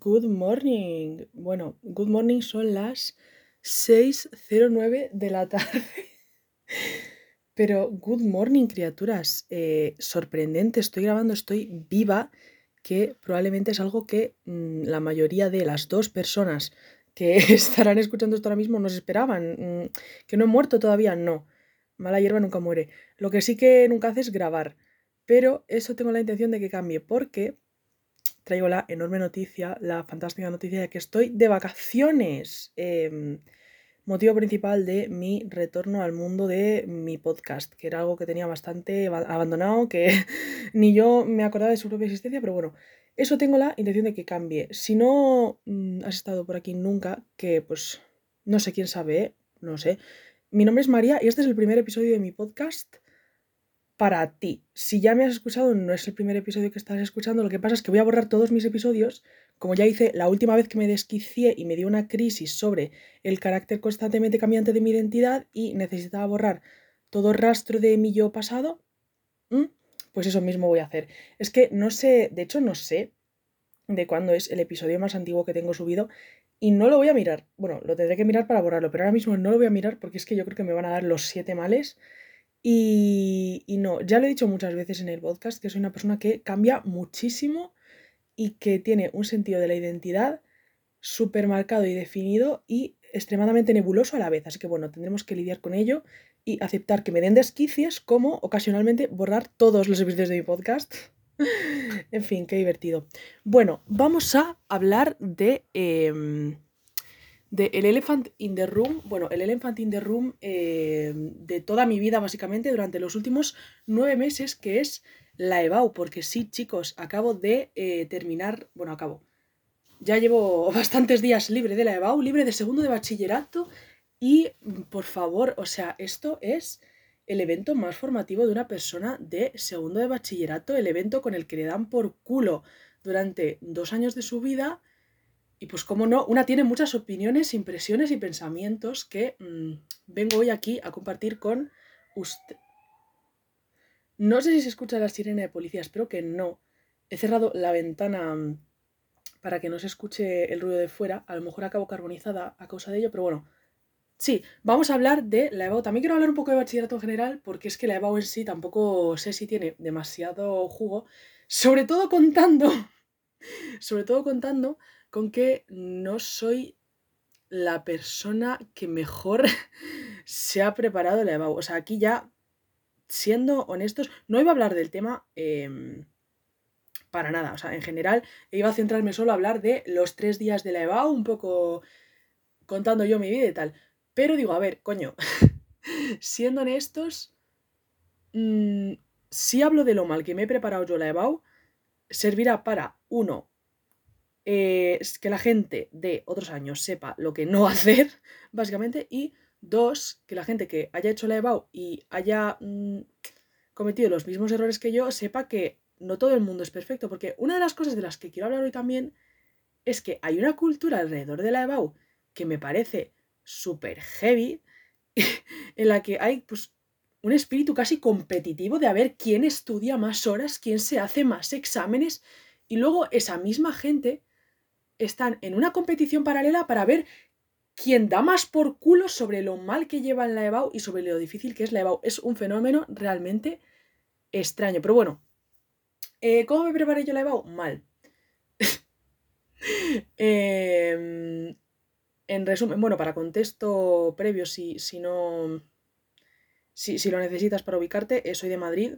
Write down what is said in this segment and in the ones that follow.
Good morning. Bueno, good morning son las 6.09 de la tarde. Pero good morning, criaturas. Eh, sorprendente, estoy grabando, estoy viva, que probablemente es algo que mm, la mayoría de las dos personas que estarán escuchando esto ahora mismo no se esperaban. Mm, que no he muerto todavía, no. Mala hierba nunca muere. Lo que sí que nunca hace es grabar. Pero eso tengo la intención de que cambie, porque traigo la enorme noticia, la fantástica noticia de que estoy de vacaciones. Em, motivo principal de mi retorno al mundo de mi podcast, que era algo que tenía bastante abandonado, que ni yo me acordaba de su propia existencia, pero bueno, eso tengo la intención de que cambie. Si no mm, has estado por aquí nunca, que pues no sé quién sabe, no sé. Mi nombre es María y este es el primer episodio de mi podcast para ti. Si ya me has escuchado, no es el primer episodio que estás escuchando, lo que pasa es que voy a borrar todos mis episodios, como ya hice la última vez que me desquicié y me dio una crisis sobre el carácter constantemente cambiante de mi identidad y necesitaba borrar todo rastro de mi yo pasado, pues eso mismo voy a hacer. Es que no sé, de hecho no sé de cuándo es el episodio más antiguo que tengo subido y no lo voy a mirar. Bueno, lo tendré que mirar para borrarlo, pero ahora mismo no lo voy a mirar porque es que yo creo que me van a dar los siete males y, no, ya lo he dicho muchas veces en el podcast, que soy una persona que cambia muchísimo y que tiene un sentido de la identidad súper marcado y definido y extremadamente nebuloso a la vez. Así que bueno, tendremos que lidiar con ello y aceptar que me den desquicias como ocasionalmente borrar todos los episodios de mi podcast. en fin, qué divertido. Bueno, vamos a hablar de... Em, de El Elephant in the Room, bueno, el Elephant in the Room eh, de toda mi vida básicamente durante los últimos nueve meses, que es la EBAU, porque sí, chicos, acabo de eh, terminar, bueno, acabo, ya llevo bastantes días libre de la EBAU, libre de segundo de bachillerato y, por favor, o sea, esto es el evento más formativo de una persona de segundo de bachillerato, el evento con el que le dan por culo durante dos años de su vida y pues como no, una tiene muchas opiniones, impresiones y pensamientos que mm, vengo hoy aquí a compartir con usted. No sé si se escucha la sirena de policía, espero que no. He cerrado la ventana mm, para que no se escuche el ruido de fuera. A lo mejor acabo carbonizada a causa de ello, pero bueno. Sí, vamos a hablar de la EBAU. También quiero hablar un poco de bachillerato en general, porque es que la EBAU en sí tampoco sé si tiene demasiado jugo. Sobre todo contando. sobre todo contando con que no soy la persona que mejor se ha preparado la EBAU. O sea, aquí ya, siendo honestos, no iba a hablar del tema em, para nada. O sea, en general, iba a centrarme solo a hablar de los tres días de la EBAU, un poco contando yo mi vida y tal. Pero digo, a ver, coño, siendo honestos, mm, si hablo de lo mal que me he preparado yo la EBAU, servirá para, uno, eh, que la gente de otros años sepa lo que no hacer, básicamente, y dos, que la gente que haya hecho la EBAU y haya mm, cometido los mismos errores que yo, sepa que no todo el mundo es perfecto, porque una de las cosas de las que quiero hablar hoy también es que hay una cultura alrededor de la EBAU que me parece súper heavy, en la que hay pues un espíritu casi competitivo de a ver quién estudia más horas, quién se hace más exámenes, y luego esa misma gente están en una competición paralela para ver quién da más por culo sobre lo mal que lleva la EBAU y sobre lo difícil que es la EBAU. Es un fenómeno realmente extraño. Pero bueno, eh, ¿cómo me preparé yo la EBAU? Mal. Em, en resumen, bueno, para contexto previo, si, si no. Si, lo necesitas para ubicarte, eh, soy de Madrid.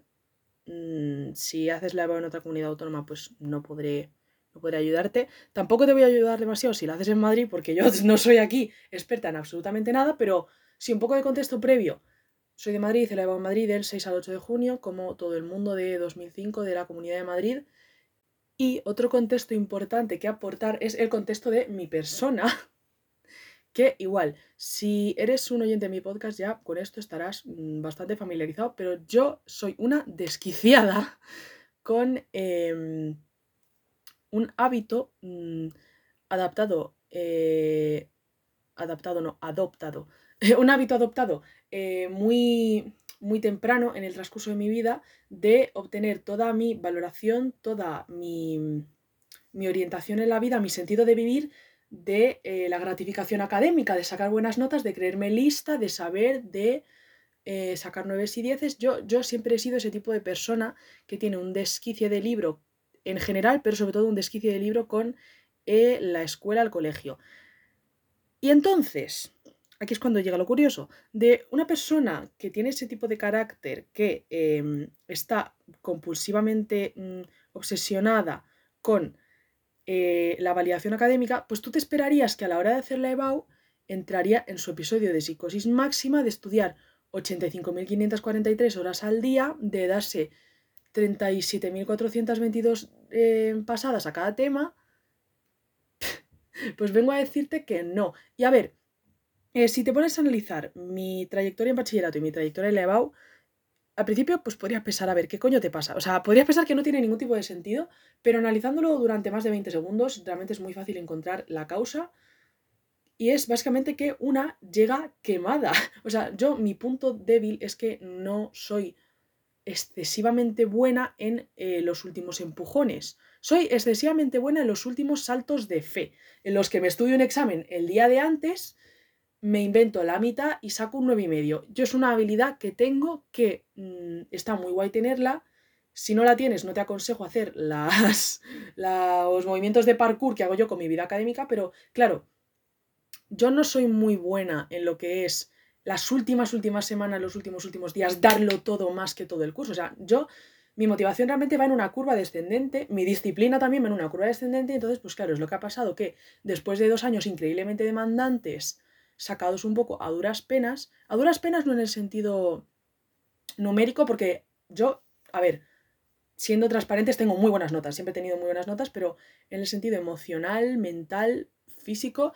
Mm, si haces la EBAU en otra comunidad autónoma, pues no podré no podré ayudarte. Tampoco te voy a ayudar demasiado si lo haces en Madrid, porque yo no soy aquí experta en absolutamente nada, pero sí un poco de contexto previo. Soy de Madrid, he en Madrid del 6 al 8 de junio, como todo el mundo de 2005 de la Comunidad de Madrid. Y otro contexto importante que aportar es el contexto de mi persona, que igual, si eres un oyente de mi podcast ya con esto estarás mm, bastante familiarizado, pero yo soy una desquiciada con... Em, un hábito mm, adaptado, eh, adaptado no, adoptado, un hábito adoptado eh, muy, muy temprano en el transcurso de mi vida de obtener toda mi valoración, toda mi, mi orientación en la vida, mi sentido de vivir de eh, la gratificación académica, de sacar buenas notas, de creerme lista, de saber, de sacar nueves y dieces. Yo, yo siempre he sido ese tipo de persona que tiene un desquicie de libro en general, pero sobre todo un desquicie de libro con eh, la escuela, el colegio. Y entonces, aquí es cuando llega lo curioso, de una persona que tiene ese tipo de carácter, que em, está compulsivamente mm, obsesionada con eh, la validación académica, pues tú te esperarías que a la hora de hacer la EBAU entraría en su episodio de psicosis máxima de estudiar 85.543 horas al día, de darse 37.422 eh, pasadas a cada tema, pues vengo a decirte que no. Y a ver, eh, si te pones a analizar mi trayectoria en bachillerato y mi trayectoria en la EBAU, al principio, pues podrías pensar, a ver, ¿qué coño te pasa? O sea, podrías pensar que no tiene ningún tipo de sentido, pero analizándolo durante más de 20 segundos, realmente es muy fácil encontrar la causa. Y es básicamente que una llega quemada. O sea, yo, mi punto débil es que no soy excesivamente buena en eh, los últimos empujones. Soy excesivamente buena en los últimos saltos de fe, en los que me estudio un examen el día de antes me invento la mitad y saco un 9,5. y medio. Yo es una habilidad que tengo que mm, está muy guay tenerla. Si no la tienes, no te aconsejo hacer las, los movimientos de parkour que hago yo con mi vida académica, pero claro, yo no soy muy buena en lo que es las últimas, últimas semanas, los últimos, últimos días, darlo todo más que todo el curso. O sea, yo, mi motivación realmente va en una curva descendente, mi disciplina también va en una curva descendente, entonces, pues claro, es lo que ha pasado que después de dos años increíblemente demandantes, sacados un poco a duras penas. A duras penas no en el sentido numérico, porque yo, a ver, siendo transparentes, tengo muy buenas notas, siempre he tenido muy buenas notas, pero en el sentido emocional, mental, físico,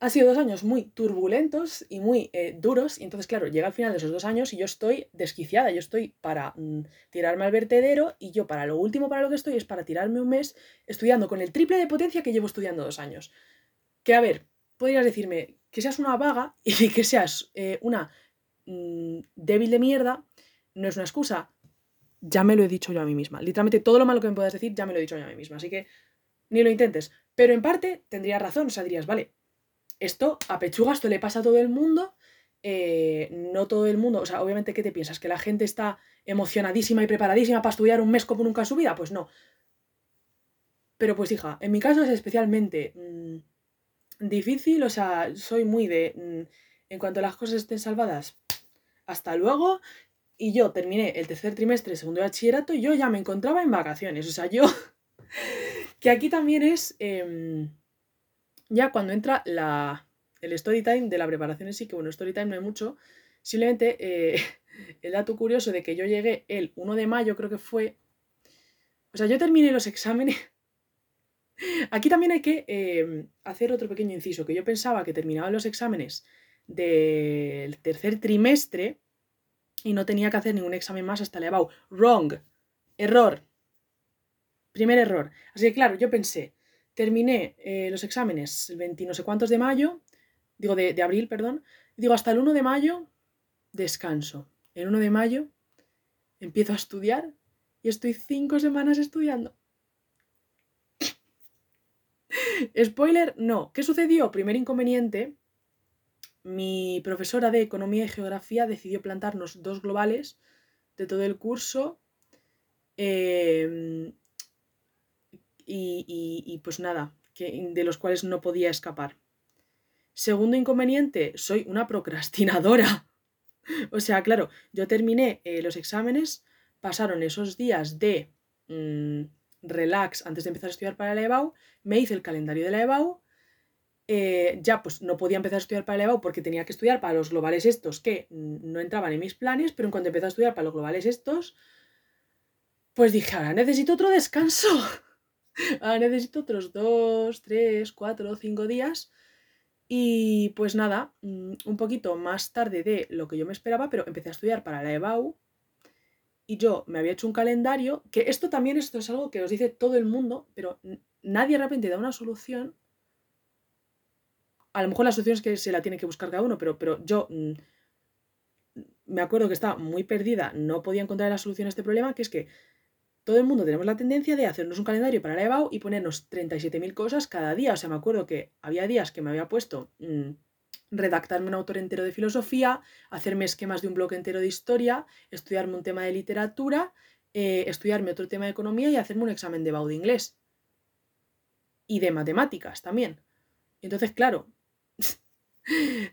ha sido dos años muy turbulentos y muy eh, duros. Y entonces, claro, llega al final de esos dos años y yo estoy desquiciada. Yo estoy para mm, tirarme al vertedero y yo para lo último para lo que estoy es para tirarme un mes estudiando con el triple de potencia que llevo estudiando dos años. Que a ver, podrías decirme, que seas una vaga y que seas eh, una mm, débil de mierda no es una excusa. Ya me lo he dicho yo a mí misma. Literalmente todo lo malo que me puedas decir ya me lo he dicho yo a mí misma. Así que ni lo intentes. Pero en parte tendrías razón. O sea, dirías, vale, esto a pechuga, esto le pasa a todo el mundo. Eh, no todo el mundo, o sea, obviamente, ¿qué te piensas? ¿Que la gente está emocionadísima y preparadísima para estudiar un mes como nunca en su vida? Pues no. Pero pues hija, en mi caso es especialmente... Mm, difícil, o sea, soy muy de, mm, en cuanto las cosas estén salvadas, hasta luego. Y yo terminé el tercer trimestre, segundo bachillerato, y yo ya me encontraba en vacaciones. O sea, yo, que aquí también es, em, ya cuando entra la, el story time de la preparación sí, que bueno, story time no hay mucho, simplemente eh, el dato curioso de que yo llegué el 1 de mayo, creo que fue, o sea, yo terminé los exámenes Aquí también hay que em, hacer otro pequeño inciso, que yo pensaba que terminaban los exámenes del tercer trimestre y no tenía que hacer ningún examen más hasta el EBAU. Wrong. Error. Primer error. Así que claro, yo pensé, terminé eh, los exámenes el 20 no sé cuántos de mayo, digo de, abril, perdón, digo hasta el 1 de mayo, descanso. El 1 de mayo empiezo a estudiar y estoy cinco semanas estudiando. Spoiler, no. ¿Qué sucedió? Primer inconveniente. Mi profesora de Economía y Geografía decidió plantarnos dos globales de todo el curso. Em, y, pues nada, que, de los cuales no podía escapar. Segundo inconveniente, soy una procrastinadora. o sea, claro, yo terminé eh, los exámenes, pasaron esos días de... Mm, relax antes de empezar a estudiar para la EBAU, me hice el calendario de la EBAU, eh, ya pues no podía empezar a estudiar para la EBAU porque tenía que estudiar para los globales estos que no entraban en mis planes, pero en cuanto empecé a estudiar para los globales estos, pues dije, ahora necesito otro descanso. ahora necesito otros dos, tres, cuatro, cinco días. Y pues nada, mm, un poquito más tarde de lo que yo me esperaba, pero empecé a estudiar para la EBAU y yo me había hecho un calendario, que esto también esto es algo que os dice todo el mundo, pero nadie de repente da una solución. A lo mejor la solución es que se la tiene que buscar cada uno, pero, pero yo mm, me acuerdo que estaba muy perdida, no podía encontrar la solución a este problema, que es que todo el mundo tenemos la tendencia de hacernos un calendario para la EBAU y ponernos 37.000 cosas cada día. O sea, me acuerdo que había días que me había puesto mm, redactarme un autor entero de filosofía, hacerme esquemas de un bloque entero de historia, estudiarme un tema de literatura, eh, estudiarme otro tema de economía y hacerme un examen de BAU de inglés. Y de matemáticas también. Entonces, claro,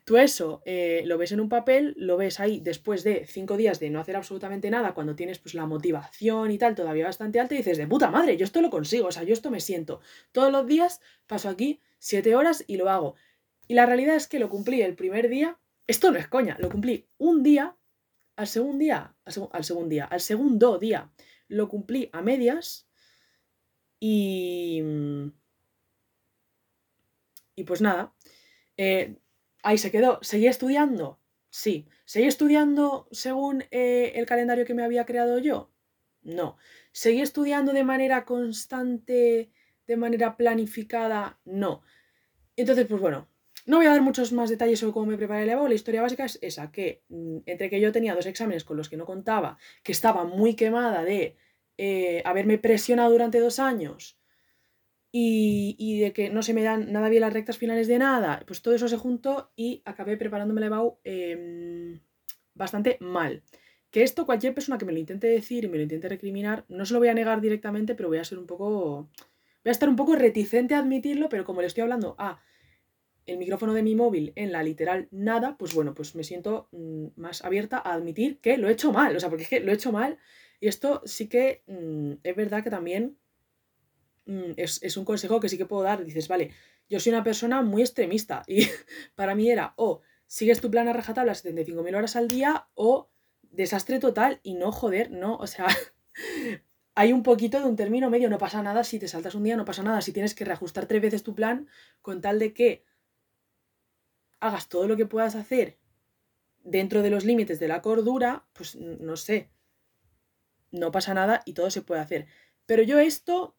Tú eso eh, lo ves en un papel, lo ves ahí después de cinco días de no hacer absolutamente nada, cuando tienes pues la motivación y tal todavía bastante alta y dices, de puta madre, yo esto lo consigo, o sea, yo esto me siento. Todos los días paso aquí siete horas y lo hago. Y la realidad es que lo cumplí el primer día, esto no es coña, lo cumplí un día, al segundo día, al, segundo día, al segundo día, lo cumplí a medias y... Y pues nada, eh, Ahí se quedó. ¿Seguí estudiando? Sí. ¿Seguí estudiando según eh, el calendario que me había creado yo? No. ¿Seguí estudiando de manera constante, de manera planificada? No. Entonces, pues bueno, no voy a dar muchos más detalles sobre cómo me preparé el EVO. La historia básica es esa, que mm, entre que yo tenía dos exámenes con los que no contaba, que estaba muy quemada de eh, haberme presionado durante dos años, y, de que no se me dan nada bien las rectas finales de nada, pues todo eso se juntó y acabé preparándome el EBAU em, bastante mal. Que esto cualquier persona que me lo intente decir y me lo intente recriminar, no se lo voy a negar directamente, pero voy a ser un poco... Voy a estar un poco reticente a admitirlo, pero como le estoy hablando a el micrófono de mi móvil en la literal nada, pues bueno, pues me siento mm, más abierta a admitir que lo he hecho mal. O sea, porque es que lo he hecho mal y esto sí que mm, es verdad que también Mm, es, un consejo que sí que puedo dar. Dices, vale, yo soy una persona muy extremista y para mí era o sigues tu plan a rajatabla 75.000 horas al día o desastre total y no joder, no, o sea, hay un poquito de un término medio, no pasa nada si te saltas un día, no pasa nada si tienes que reajustar tres veces tu plan con tal de que hagas todo lo que puedas hacer dentro de los límites de la cordura, pues no sé, no pasa nada y todo se puede hacer. Pero yo esto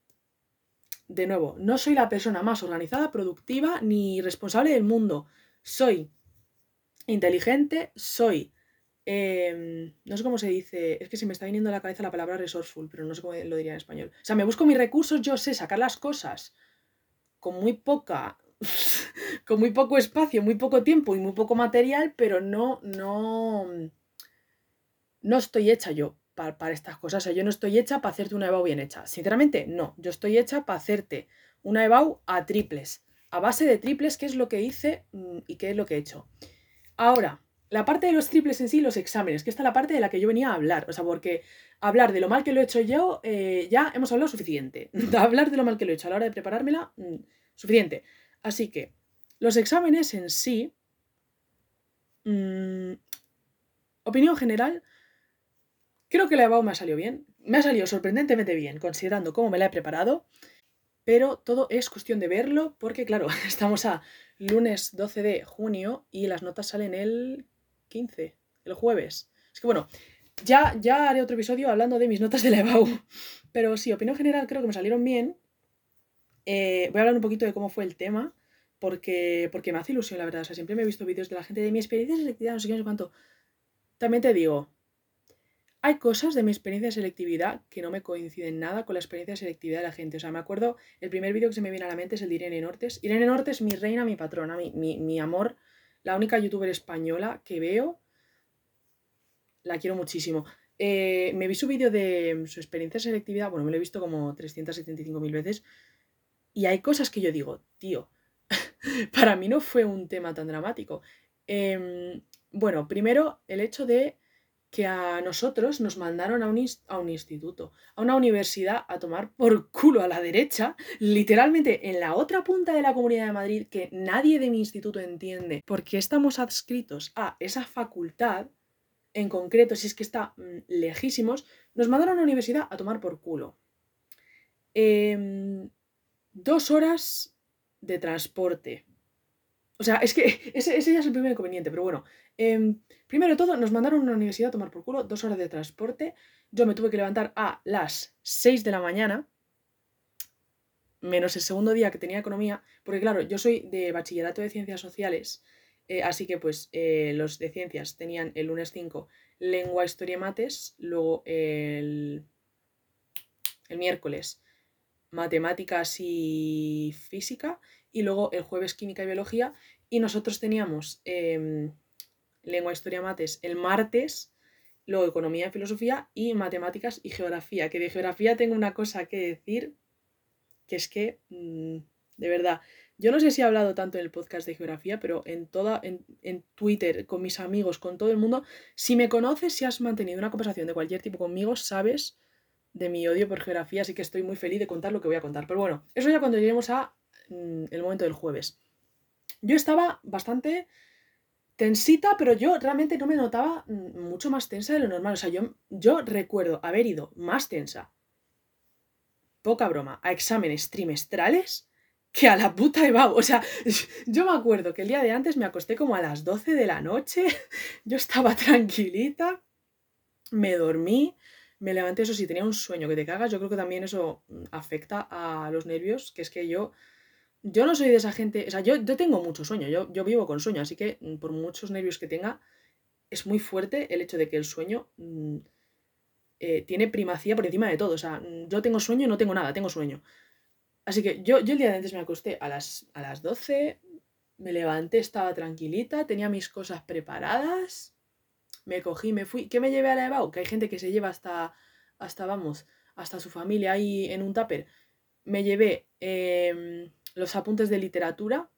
de nuevo, no soy la persona más organizada, productiva ni responsable del mundo. Soy inteligente, soy... Em, no sé cómo se dice, es que se me está viniendo a la cabeza la palabra resourceful, pero no sé cómo lo diría en español. O sea, me busco mis recursos, yo sé sacar las cosas con muy poca, con muy poco espacio, muy poco tiempo y muy poco material, pero no, no, no estoy hecha yo para, estas cosas. O sea, yo no estoy hecha para hacerte una EBAU bien hecha. Sinceramente, no. Yo estoy hecha para hacerte una EBAU a triples. A base de triples, que es lo que hice mm, y qué es lo que he hecho. Ahora, la parte de los triples en sí, los exámenes, que esta es la parte de la que yo venía a hablar. O sea, porque hablar de lo mal que lo he hecho yo, eh, ya hemos hablado suficiente. hablar de lo mal que lo he hecho a la hora de preparármela, mm, suficiente. Así que, los exámenes en sí, mm, opinión general, Creo que la EBAU me ha salido bien. Me ha salido sorprendentemente bien, considerando cómo me la he preparado. Pero todo es cuestión de verlo, porque claro, estamos a lunes 12 de junio y las notas salen el 15, el jueves. Es que bueno, ya, ya haré otro episodio hablando de mis notas de la EBAU. Pero sí, opinión general, creo que me salieron bien. Eh, voy a hablar un poquito de cómo fue el tema, porque, porque me hace ilusión, la verdad. O sea, siempre me he visto vídeos de la gente de mi experiencia selectividad, no sé qué, no sé cuánto. También te digo, hay cosas de mi experiencia de selectividad que no me coinciden nada con la experiencia de selectividad de la gente. O sea, me acuerdo, el primer vídeo que se me viene a la mente es el de Irene Nortes. Irene Nortes, mi reina, mi patrona, mi, amor, la única youtuber española que veo. La quiero muchísimo. Eh, me vi su vídeo de su experiencia de selectividad, bueno, me lo he visto como 375.000 veces. Y hay cosas que yo digo, tío, para mí no fue un tema tan dramático. Em, bueno, primero el hecho de que a nosotros nos mandaron a un, a un, instituto, a una universidad a tomar por culo a la derecha, literalmente en la otra punta de la Comunidad de Madrid, que nadie de mi instituto entiende por qué estamos adscritos a esa facultad, en concreto, si es que está mm, lejísimos, nos mandaron a una universidad a tomar por culo. Em, dos horas de transporte. O sea, es que ese, ese ya es el primer inconveniente, pero bueno, Em, primero de todo, nos mandaron a una universidad a tomar por culo, dos horas de transporte. Yo me tuve que levantar a las 6 de la mañana, menos el segundo día que tenía economía, porque claro, yo soy de bachillerato de ciencias sociales, eh, así que pues eh, los de ciencias tenían el lunes 5 lengua, historia y mates, luego el, el miércoles matemáticas y física y luego el jueves química y biología y nosotros teníamos em, lengua, historia, mates el martes, luego economía y filosofía y matemáticas y geografía, que de geografía tengo una cosa que decir, que es que, mm, de verdad, yo no sé si he hablado tanto en el podcast de geografía, pero en toda, en, en, Twitter, con mis amigos, con todo el mundo, si me conoces, si has mantenido una conversación de cualquier tipo conmigo, sabes de mi odio por geografía, así que estoy muy feliz de contar lo que voy a contar. Pero bueno, eso ya cuando lleguemos a mm, el momento del jueves. Yo estaba bastante tensita, pero yo realmente no me notaba mm, mucho más tensa de lo normal. O sea, yo, yo recuerdo haber ido más tensa, poca broma, a exámenes trimestrales que a la puta EBAU. O sea, yo me acuerdo que el día de antes me acosté como a las 12 de la noche, yo estaba tranquilita, me dormí, me levanté, eso sí, tenía un sueño que te cagas, yo creo que también eso mm, afecta a los nervios, que es que yo, yo no soy de esa gente, o sea, yo, yo tengo mucho sueño, yo, yo vivo con sueño, así que mm, por muchos nervios que tenga, es muy fuerte el hecho de que el sueño mm, eh, tiene primacía por encima de todo, o sea, yo tengo sueño, no tengo nada, tengo sueño. Así que yo, yo el día de antes me acosté a las, a las 12, me levanté, estaba tranquilita, tenía mis cosas preparadas, me cogí, me fui. ¿Qué me llevé a la EBAU? Que hay gente que se lleva hasta, hasta vamos, hasta su familia ahí en un tupper. Me llevé em, los apuntes de literatura,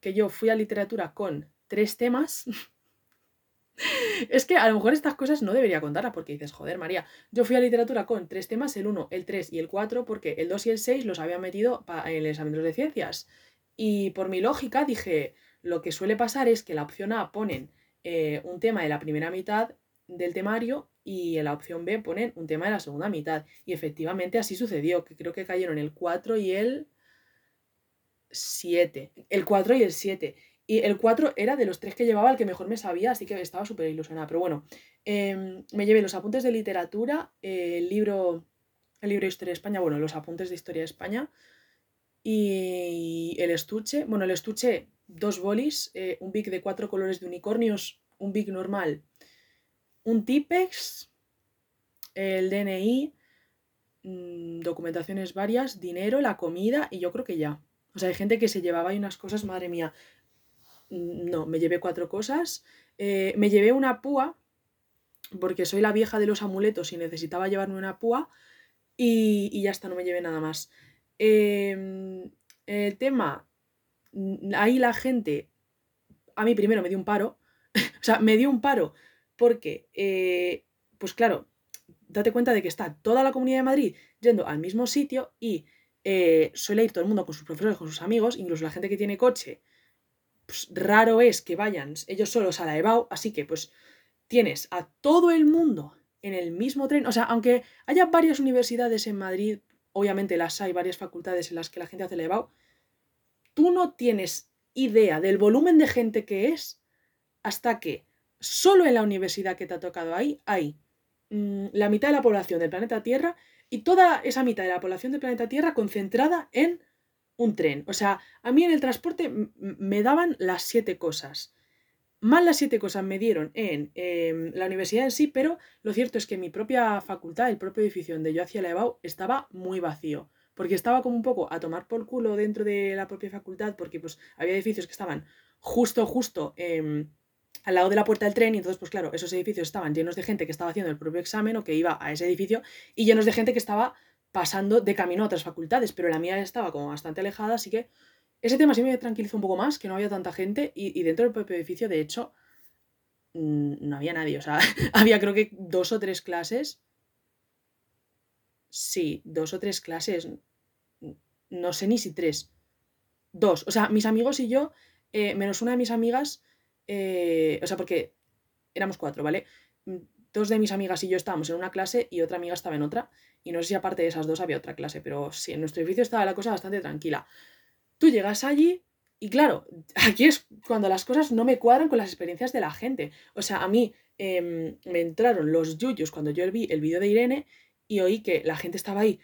que yo fui a literatura con tres temas. es que a lo mejor estas cosas no debería contarlas porque dices, joder, María, yo fui a literatura con tres temas, el 1, el 3 y el 4, porque el 2 y el 6 los había metido en el examen de ciencias. Y por mi lógica dije, lo que suele pasar es que la opción A ponen eh, un tema de la primera mitad del temario y en la opción B ponen un tema de la segunda mitad. Y efectivamente así sucedió, que creo que cayeron el 4 y el 7. El 4 y el 7. Y el 4 era de los tres que llevaba el que mejor me sabía, así que estaba súper ilusionada. Pero bueno, em, me llevé los apuntes de literatura, el libro, el libro de Historia de España, bueno, los apuntes de Historia de España y el estuche. Bueno, el estuche, dos bolis, eh, un big de cuatro colores de unicornios, un big normal, un Tipex, el DNI, mm, documentaciones varias, dinero, la comida y yo creo que ya. O sea, hay gente que se llevaba ahí unas cosas, madre mía. No, me llevé cuatro cosas. Eh, me llevé una púa, porque soy la vieja de los amuletos y necesitaba llevarme una púa. Y, y ya está, no me llevé nada más. Em, el tema, ahí la gente, a mí primero me dio un paro, o sea, me dio un paro porque, eh, pues claro, date cuenta de que está toda la Comunidad de Madrid yendo al mismo sitio y eh, suele ir todo el mundo con sus profesores, con sus amigos, incluso la gente que tiene coche, pues raro es que vayan ellos solos a la EBAU, así que pues tienes a todo el mundo en el mismo tren, o sea, aunque haya varias universidades en Madrid, obviamente las hay, varias facultades en las que la gente hace la EBAU, tú no tienes idea del volumen de gente que es hasta que solo en la universidad que te ha tocado ahí hay mm, la mitad de la población del planeta Tierra y toda esa mitad de la población del planeta Tierra concentrada en un tren. O sea, a mí en el transporte me daban las siete cosas. Más las siete cosas me dieron en em, la universidad en sí, pero lo cierto es que mi propia facultad, el propio edificio donde yo hacía la EBAU, estaba muy vacío. Porque estaba como un poco a tomar por culo dentro de la propia facultad, porque pues había edificios que estaban justo, justo em, al lado de la puerta del tren y entonces, pues claro, esos edificios estaban llenos de gente que estaba haciendo el propio examen o que iba a ese edificio y llenos de gente que estaba pasando de camino a otras facultades, pero la mía estaba como bastante alejada, así que ese tema sí me tranquilizó un poco más, que no había tanta gente y, dentro del propio edificio, de hecho, mm, no había nadie, o sea, había creo que dos o tres clases. Sí, dos o tres clases, no sé ni si tres. Dos, o sea, mis amigos y yo, eh, menos una de mis amigas, eh, o sea, porque éramos cuatro, ¿vale? Mm, dos de mis amigas y yo estábamos en una clase y otra amiga estaba en otra. Y no sé si aparte de esas dos había otra clase, pero sí, en nuestro edificio estaba la cosa bastante tranquila. Tú llegas allí y claro, aquí es cuando las cosas no me cuadran con las experiencias de la gente. O sea, a mí em, me entraron los yuyos cuando yo vi el vídeo de Irene y oí que la gente estaba ahí.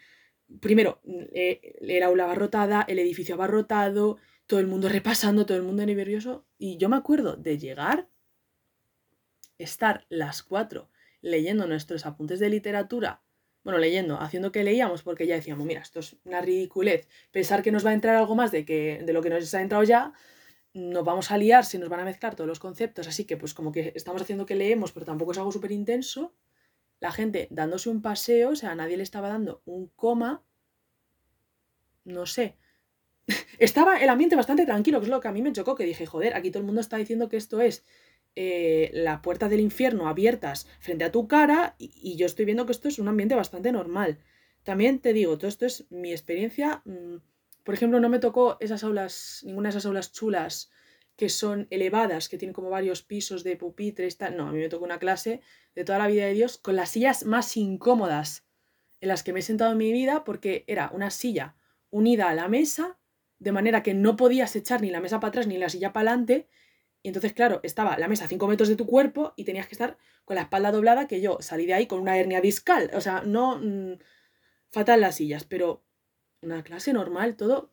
Primero, eh, el aula abarrotada, el edificio abarrotado, todo el mundo repasando, todo el mundo nervioso. Y yo me acuerdo de llegar, estar las cuatro leyendo nuestros apuntes de literatura bueno, leyendo, haciendo que leíamos, porque ya decíamos, mira, esto es una ridiculez, pensar que nos va a entrar algo más de, que, de lo que nos ha entrado ya, nos vamos a liar, se nos van a mezclar todos los conceptos, así que pues como que estamos haciendo que leemos, pero tampoco es algo súper intenso, la gente dándose un paseo, o sea, nadie le estaba dando un coma, no sé. Estaba el ambiente bastante tranquilo, que es lo que a mí me chocó, que dije, joder, aquí todo el mundo está diciendo que esto es eh, la puerta del infierno abiertas frente a tu cara y, yo estoy viendo que esto es un ambiente bastante normal. También te digo, todo esto es mi experiencia. Mm, por ejemplo, no me tocó esas aulas, ninguna de esas aulas chulas que son elevadas, que tienen como varios pisos de pupitres, tal. No, a mí me tocó una clase de toda la vida de Dios con las sillas más incómodas en las que me he sentado en mi vida porque era una silla unida a la mesa, de manera que no podías echar ni la mesa para atrás ni la silla para adelante y entonces, claro, estaba la mesa a 5 metros de tu cuerpo y tenías que estar con la espalda doblada, que yo salí de ahí con una hernia discal. O sea, no mm, fatal las sillas, pero una clase normal, todo,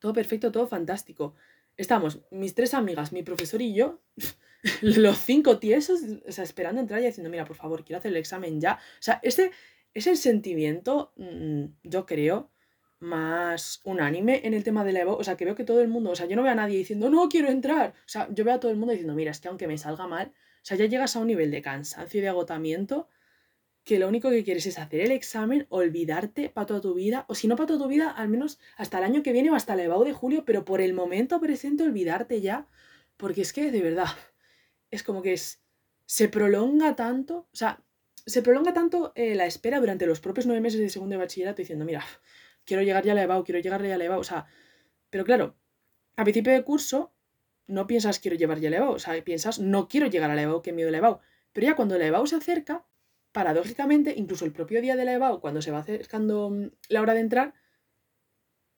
todo perfecto, todo fantástico. Estamos, mis tres amigas, mi profesor y yo, los cinco tiesos, o sea, esperando entrar y diciendo, mira, por favor, quiero hacer el examen ya. O sea, ese es el sentimiento, mm, yo creo, más unánime en el tema de la Evo. O sea, que veo que todo el mundo, o sea, yo no veo a nadie diciendo, no quiero entrar. O sea, yo veo a todo el mundo diciendo, mira, es que aunque me salga mal, o sea, ya llegas a un nivel de cansancio y de agotamiento que lo único que quieres es hacer el examen, olvidarte para toda tu vida, o si no para toda tu vida, al menos hasta el año que viene o hasta el EVAU de julio, pero por el momento presente olvidarte ya, porque es que de verdad, es como que es, se prolonga tanto, o sea, se prolonga tanto eh, la espera durante los propios nueve meses de segundo de bachillerato diciendo, mira, quiero llegar ya a la EBAU, quiero llegar ya a la EBAU, o sea, pero claro, a principio de curso no piensas quiero llevar ya a la EBAU, o sea, piensas no quiero llegar a la EBAU, qué miedo la EBAU, pero ya cuando la EBAU se acerca, paradójicamente, incluso el propio día de la EBAU, cuando se va acercando mm, la hora de entrar,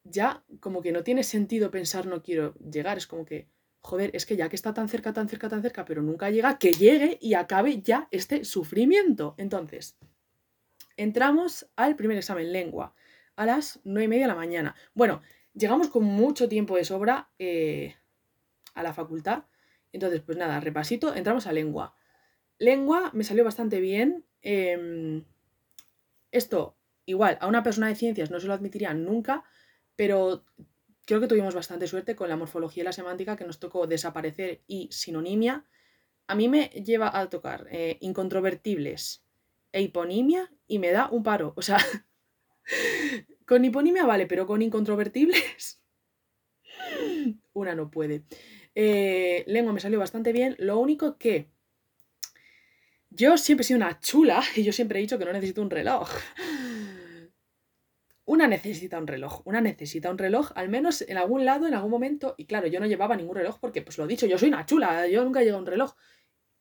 ya como que no tiene sentido pensar no quiero llegar, es como que, joder, es que ya que está tan cerca, tan cerca, tan cerca, pero nunca llega, que llegue y acabe ya este sufrimiento. Entonces, entramos al primer examen, lengua a las 9 y media de la mañana. Bueno, llegamos con mucho tiempo de sobra eh, a la facultad. Entonces, pues nada, repasito, entramos a lengua. Lengua me salió bastante bien. Em, esto, igual, a una persona de ciencias no se lo admitiría nunca, pero creo que tuvimos bastante suerte con la morfología y la semántica que nos tocó desaparecer y sinonimia. A mí me lleva a tocar eh, incontrovertibles e hiponimia y me da un paro. O sea, con hiponimia vale, pero con incontrovertibles. Una no puede. Eh, lengua me salió bastante bien. Lo único que yo siempre he sido una chula y yo siempre he dicho que no necesito un reloj. Una necesita un reloj, una necesita un reloj, al menos en algún lado, en algún momento. Y claro, yo no llevaba ningún reloj porque, pues lo he dicho, yo soy una chula, yo nunca he llegado a un reloj.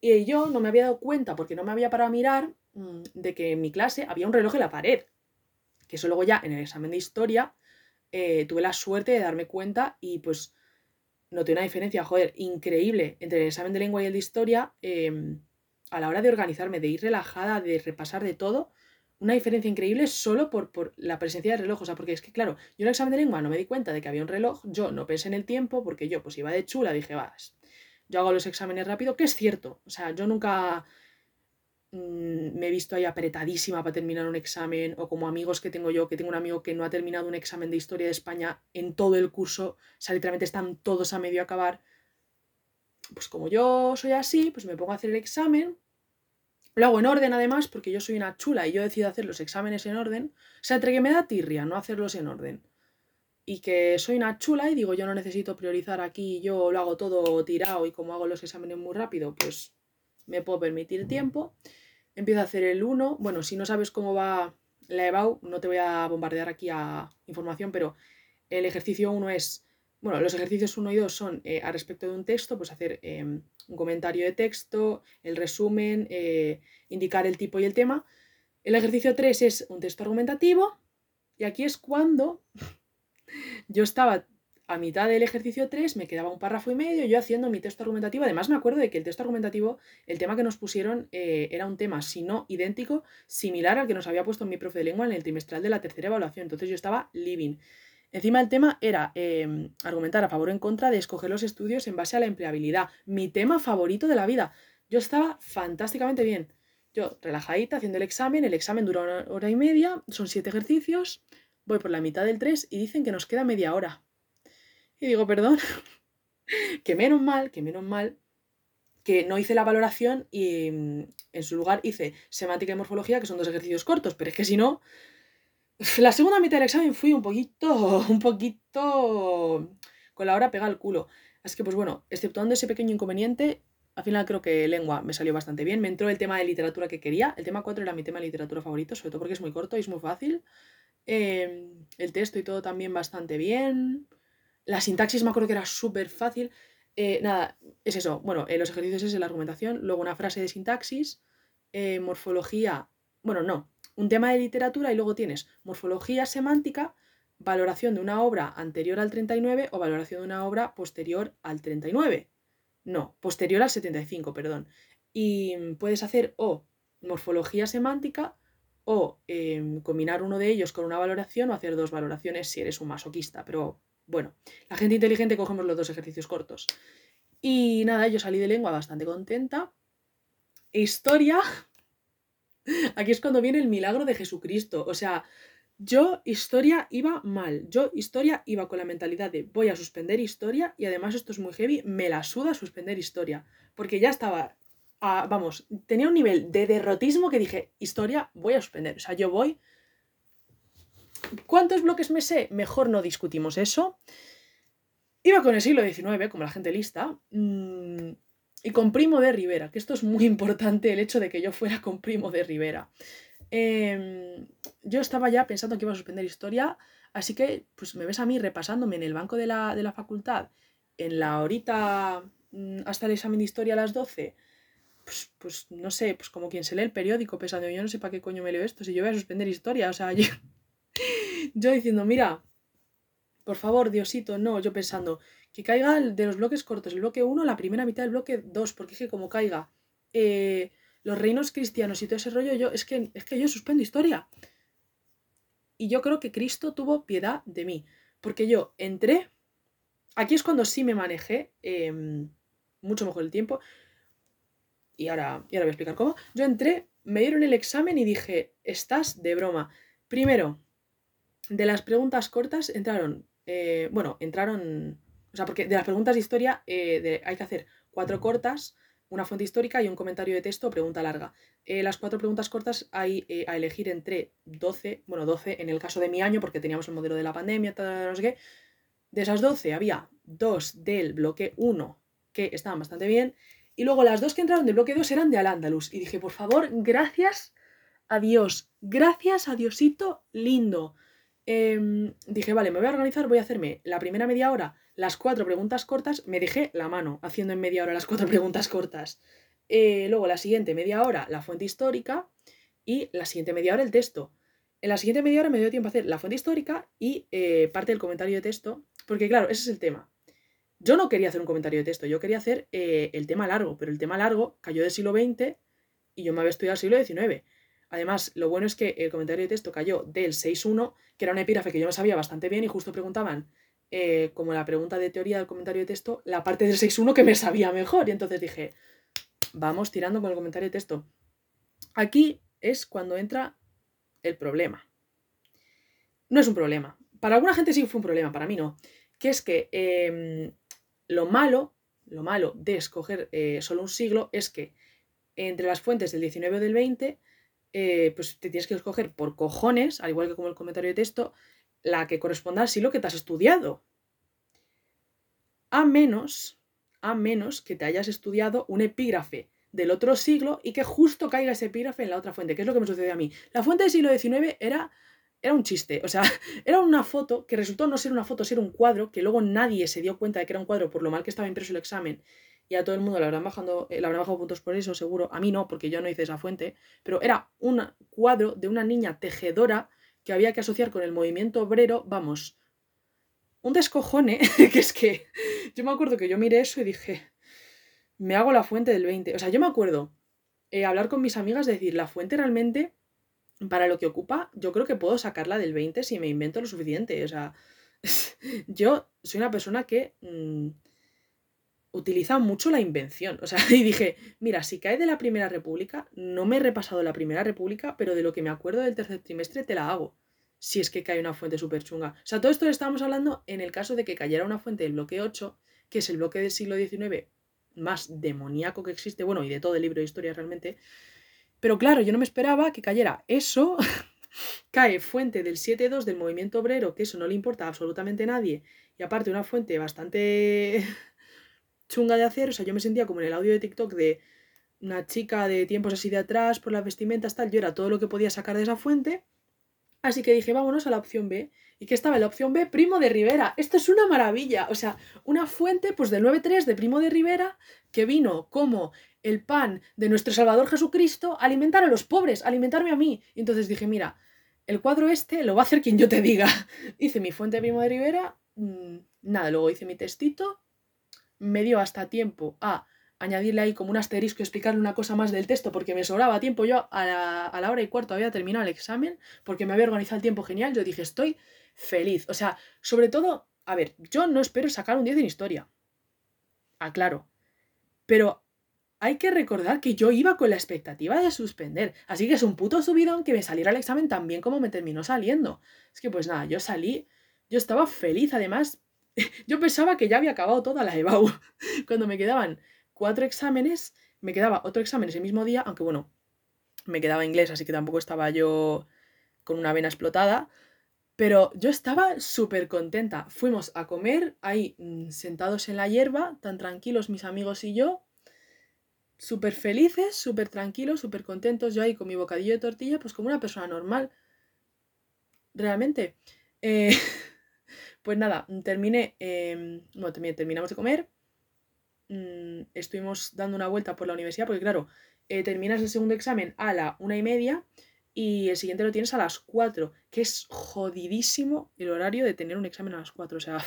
Y yo no me había dado cuenta, porque no me había parado a mirar, mm, de que en mi clase había un reloj en la pared que eso luego ya en el examen de historia eh, tuve la suerte de darme cuenta y pues noté una diferencia, joder, increíble entre el examen de lengua y el de historia em, a la hora de organizarme, de ir relajada, de repasar de todo, una diferencia increíble solo por, por, la presencia del reloj. O sea, porque es que, claro, yo en el examen de lengua no me di cuenta de que había un reloj, yo no pensé en el tiempo, porque yo pues iba de chula, dije, vas, yo hago los exámenes rápido, que es cierto. O sea, yo nunca me he visto ahí apretadísima para terminar un examen, o como amigos que tengo yo, que tengo un amigo que no ha terminado un examen de historia de España en todo el curso, o sea, literalmente están todos a medio acabar. Pues como yo soy así, pues me pongo a hacer el examen. Lo hago en orden además, porque yo soy una chula y yo decido hacer los exámenes en orden. O sea, entre que me da tirria no hacerlos en orden. Y que soy una chula y digo, yo no necesito priorizar aquí, yo lo hago todo tirado y como hago los exámenes muy rápido, pues me puedo permitir tiempo empieza a hacer el 1. Bueno, si no sabes cómo va la EBAU, no te voy a bombardear aquí a información, pero el ejercicio 1 es, bueno, los ejercicios 1 y 2 son eh, a respecto de un texto, pues hacer em, un comentario de texto, el resumen, eh, indicar el tipo y el tema. El ejercicio 3 es un texto argumentativo y aquí es cuando yo estaba a mitad del ejercicio 3 me quedaba un párrafo y medio yo haciendo mi texto argumentativo. Además me acuerdo de que el texto argumentativo, el tema que nos pusieron eh, era un tema, si no idéntico, similar al que nos había puesto mi profe de lengua en el trimestral de la tercera evaluación. Entonces yo estaba living. Encima el tema era em, argumentar a favor o en contra de escoger los estudios en base a la empleabilidad. Mi tema favorito de la vida. Yo estaba fantásticamente bien. Yo relajadita haciendo el examen, el examen dura una hora y media, son siete ejercicios, voy por la mitad del 3 y dicen que nos queda media hora. Y digo, perdón, que menos mal, que menos mal, que no hice la valoración y mm, en su lugar hice semántica y morfología, que son dos ejercicios cortos, pero es que si no, la segunda mitad del examen fui un poquito, un poquito con la hora pega al culo. Así que pues bueno, exceptuando ese pequeño inconveniente, al final creo que lengua me salió bastante bien. Me entró el tema de literatura que quería. El tema 4 era mi tema de literatura favorito, sobre todo porque es muy corto y es muy fácil. Em, el texto y todo también bastante bien. La sintaxis me acuerdo que era súper fácil. Eh, nada, es eso. Bueno, los ejercicios es la argumentación, luego una frase de sintaxis, eh, morfología. Bueno, no, un tema de literatura y luego tienes morfología semántica, valoración de una obra anterior al 39 o valoración de una obra posterior al 39. No, posterior al 75, perdón. Y puedes hacer o morfología semántica o em, combinar uno de ellos con una valoración o hacer dos valoraciones si eres un masoquista. Pero bueno, la gente inteligente cogemos los dos ejercicios cortos. Y nada, yo salí de lengua bastante contenta. Historia. Aquí es cuando viene el milagro de Jesucristo. O sea, yo historia iba mal. Yo historia iba con la mentalidad de voy a suspender historia y además esto es muy heavy, me la suda suspender historia. Porque ya estaba vamos, tenía un nivel de derrotismo que dije, historia, voy a suspender. O sea, yo voy... ¿Cuántos bloques me sé? Mejor no discutimos eso. Iba con el siglo XIX, como la gente lista, mm, y con Primo de Rivera, que esto es muy importante, el hecho de que yo fuera con Primo de Rivera. Em, yo estaba ya pensando que iba a suspender historia, así que pues me ves a mí repasándome en el banco de la, de la facultad, en la horita mm, hasta el examen de historia a las 12, pues, pues, no sé, pues como quien se lee el periódico pensando, yo no sé para qué coño me leo esto, si yo voy a suspender historia, o sea, yo, yo diciendo, mira, por favor, Diosito, no, yo pensando, que caiga de los bloques cortos, el bloque 1, la primera mitad del bloque 2, porque es que como caiga eh, los reinos cristianos y todo ese rollo, yo, es que, es que yo suspendo historia. Y yo creo que Cristo tuvo piedad de mí, porque yo entré, aquí es cuando sí me manejé, em, mucho mejor el tiempo, y ahora, y ahora voy a explicar cómo. Yo entré, me dieron el examen y dije, estás de broma. Primero, de las preguntas cortas entraron, eh, bueno, entraron, o sea, porque de las preguntas de historia eh, hay que hacer cuatro cortas, una fuente histórica y un comentario de texto o pregunta larga. Eh, las cuatro preguntas cortas hay a elegir entre 12, bueno, 12 en el caso de mi año, porque teníamos el modelo de la pandemia, no sé qué. De esas 12 había dos del bloque 1 que estaban bastante bien y luego las dos que entraron de bloque 2 eran de Al-Ándalus. Y dije, por favor, gracias a Dios, gracias a Diosito lindo. Em, dije, vale, me voy a organizar, voy a hacerme la primera media hora las cuatro preguntas cortas, me dejé la mano haciendo en media hora las cuatro preguntas cortas. Eh, luego la siguiente media hora la fuente histórica y la siguiente media hora el texto. En la siguiente media hora me dio tiempo a hacer la fuente histórica y eh, parte del comentario de texto, porque claro, ese es el tema. Yo no quería hacer un comentario de texto, yo quería hacer eh, el tema largo, pero el tema largo cayó del siglo XX y yo me había estudiado el siglo XIX. Además, lo bueno es que el comentario de texto cayó del 6.1, que era un epígrafe que yo me sabía bastante bien y justo preguntaban, eh, como la pregunta de teoría del comentario de texto, la parte del 6.1 que me sabía mejor. Y entonces dije, vamos tirando con el comentario de texto. Aquí es cuando entra el problema. No es un problema. Para alguna gente sí fue un problema, para mí no. Que es que em, lo malo, lo malo de escoger eh, solo un siglo es que entre las fuentes del 19 o del 20, eh, pues te tienes que escoger por cojones, al igual que como el comentario de texto, la que corresponda al siglo que te has estudiado. A menos, a menos que te hayas estudiado un epígrafe del otro siglo y que justo caiga ese epígrafe en la otra fuente, que es lo que me sucedió a mí. La fuente del siglo XIX era era un chiste. O sea, era una foto que resultó no ser una foto, ser un cuadro, que luego nadie se dio cuenta de que era un cuadro por lo mal que estaba impreso el examen. Y a todo el mundo le habrán, bajado, eh, le habrán bajado puntos por eso, seguro. A mí no, porque yo no hice esa fuente. Pero era un cuadro de una niña tejedora que había que asociar con el movimiento obrero. Vamos, un descojone, que es que yo me acuerdo que yo miré eso y dije, me hago la fuente del 20. O sea, yo me acuerdo eh, hablar con mis amigas, decir, la fuente realmente para lo que ocupa, yo creo que puedo sacarla del 20 si me invento lo suficiente. O sea, yo soy una persona que mm, utilizan mucho la invención. O sea, y dije, mira, si cae de la Primera República, no me he repasado la Primera República, pero de lo que me acuerdo del tercer trimestre te la hago. Si es que cae una fuente súper chunga. O sea, todo esto lo estábamos hablando en el caso de que cayera una fuente del bloque 8, que es el bloque del siglo XIX más demoníaco que existe, bueno, y de todo el libro de historia realmente. Pero claro, yo no me esperaba que cayera eso. cae fuente del 7.2 del movimiento obrero, que eso no le importa a nadie. Y aparte una fuente bastante chunga de hacer. O sea, yo me sentía como en el audio de TikTok de una chica de tiempos así de atrás, por las vestimentas, tal. Yo era todo lo que podía sacar de esa fuente. Así que dije, vámonos a la opción B. ¿Y qué estaba la opción B? Primo de Rivera. Esto es una maravilla. O sea, una fuente pues del 9.3 de Primo de Rivera que vino como el pan de nuestro Salvador Jesucristo alimentar a los pobres, alimentarme a mí. Entonces dije, mira, el cuadro este lo va a hacer quien yo te diga. hice mi fuente de Primo de Rivera, mm, nada, luego hice mi textito, me dio hasta tiempo a añadirle ahí como un asterisco explicarle una cosa más del texto porque me sobraba tiempo. Yo a la, hora y cuarto había terminado el examen porque me había organizado el tiempo genial. Yo dije, estoy feliz. O sea, sobre todo, a ver, yo no espero sacar un 10 en historia. Aclaro. Pero hay que recordar que yo iba con la expectativa de suspender. Así que es un puto subidón que me saliera el examen tan bien como me terminó saliendo. Es que pues nada, yo salí, yo estaba feliz. Además, yo pensaba que ya había acabado toda la EBAU. Cuando me quedaban cuatro exámenes, me quedaba otro examen ese mismo día, aunque bueno, me quedaba inglés, así que tampoco estaba yo con una vena explotada. Pero yo estaba súper contenta. Fuimos a comer ahí mm, sentados en la hierba, tan tranquilos mis amigos y yo. Súper felices, súper tranquilos, súper contentos. Yo ahí con mi bocadillo de tortilla, pues como una persona normal. Realmente. Eh, pues nada, terminé. Eh, bueno, terminamos de comer. Mm, estuvimos dando una vuelta por la universidad, porque claro, eh, terminas el segundo examen a la una y media y el siguiente lo tienes a las cuatro, que es jodidísimo el horario de tener un examen a las cuatro. O sea,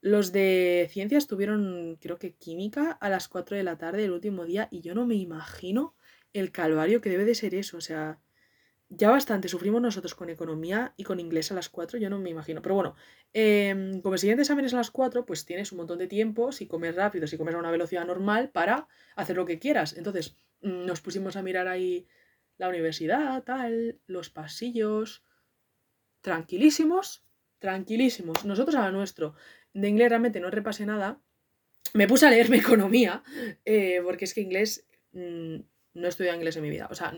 los de ciencias tuvieron, creo que química, a las cuatro de la tarde el último día y yo no me imagino el calvario que debe de ser eso. O sea, ya bastante sufrimos nosotros con economía y con inglés a las 4, yo no me imagino. Pero bueno, eh, como el siguiente examen es a las 4, pues tienes un montón de tiempo, si comes rápido, si comes a una velocidad normal, para hacer lo que quieras. Entonces, mm, nos pusimos a mirar ahí la universidad, tal, los pasillos, tranquilísimos, tranquilísimos. Nosotros a la nuestro. De inglés realmente no repasé nada. Me puse a leerme economía, eh, porque es que inglés, mm, no he estudiado inglés en mi vida. O sea,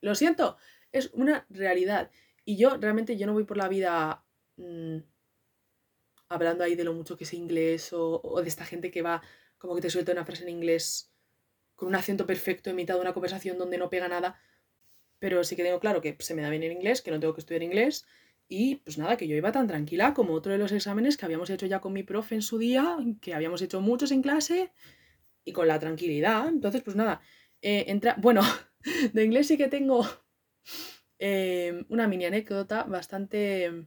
lo siento, es una realidad. Y yo realmente yo no voy por la vida mm, hablando ahí de lo mucho que sé inglés o, de esta gente que va como que te suelta una frase en inglés con un acento perfecto en mitad de una conversación donde no pega nada. Pero sí que tengo claro que se me da bien el inglés, que no tengo que estudiar inglés. Y pues nada, que yo iba tan tranquila como otro de los exámenes que habíamos hecho ya con mi profe en su día, que habíamos hecho muchos en clase y con la tranquilidad. Entonces, pues nada, eh, entra... Bueno, de inglés sí que tengo Em, una mini anécdota bastante.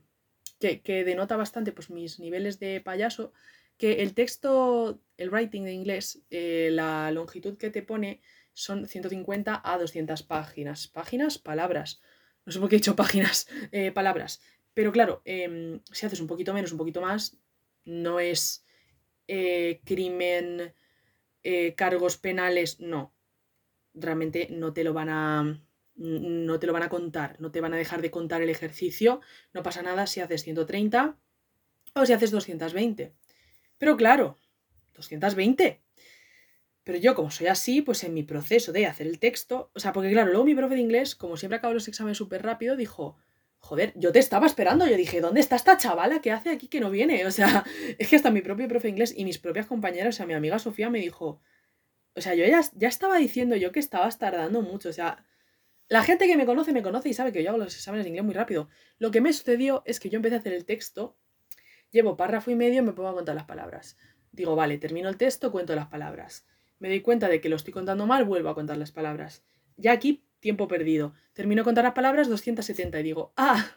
Que, denota bastante pues, mis niveles de payaso. Que el texto, el writing de inglés, eh, la longitud que te pone son 150 a 200 páginas. Páginas, palabras. No sé por qué he dicho páginas, eh, palabras. Pero claro, em, si haces un poquito menos, un poquito más, no es eh, crimen, cargos penales, no. Realmente no te lo van a no te lo van a contar, no te van a dejar de contar el ejercicio, no pasa nada si haces 130 o si haces 220. Pero claro, 220. Pero yo, como soy así, pues en mi proceso de hacer el texto, o sea, porque claro, luego mi profe de inglés, como siempre acabo los exámenes súper rápido, dijo, joder, yo te estaba esperando, yo dije, ¿dónde está esta chavala que hace aquí que no viene? O sea, es que hasta mi propio profe de inglés y mis propias compañeras, o sea, mi amiga Sofía me dijo, o sea, yo ya, ya estaba diciendo yo que estabas tardando mucho, o sea, la gente que me conoce me conoce y sabe que yo hago los exámenes de inglés muy rápido. Lo que me sucedió es que yo empecé a hacer el texto, llevo párrafo y medio y me pongo a contar las palabras. Digo, vale, termino el texto, cuento las palabras. Me doy cuenta de que lo estoy contando mal, vuelvo a contar las palabras. Ya aquí, tiempo perdido. Termino de contar las palabras 270 y digo, ah,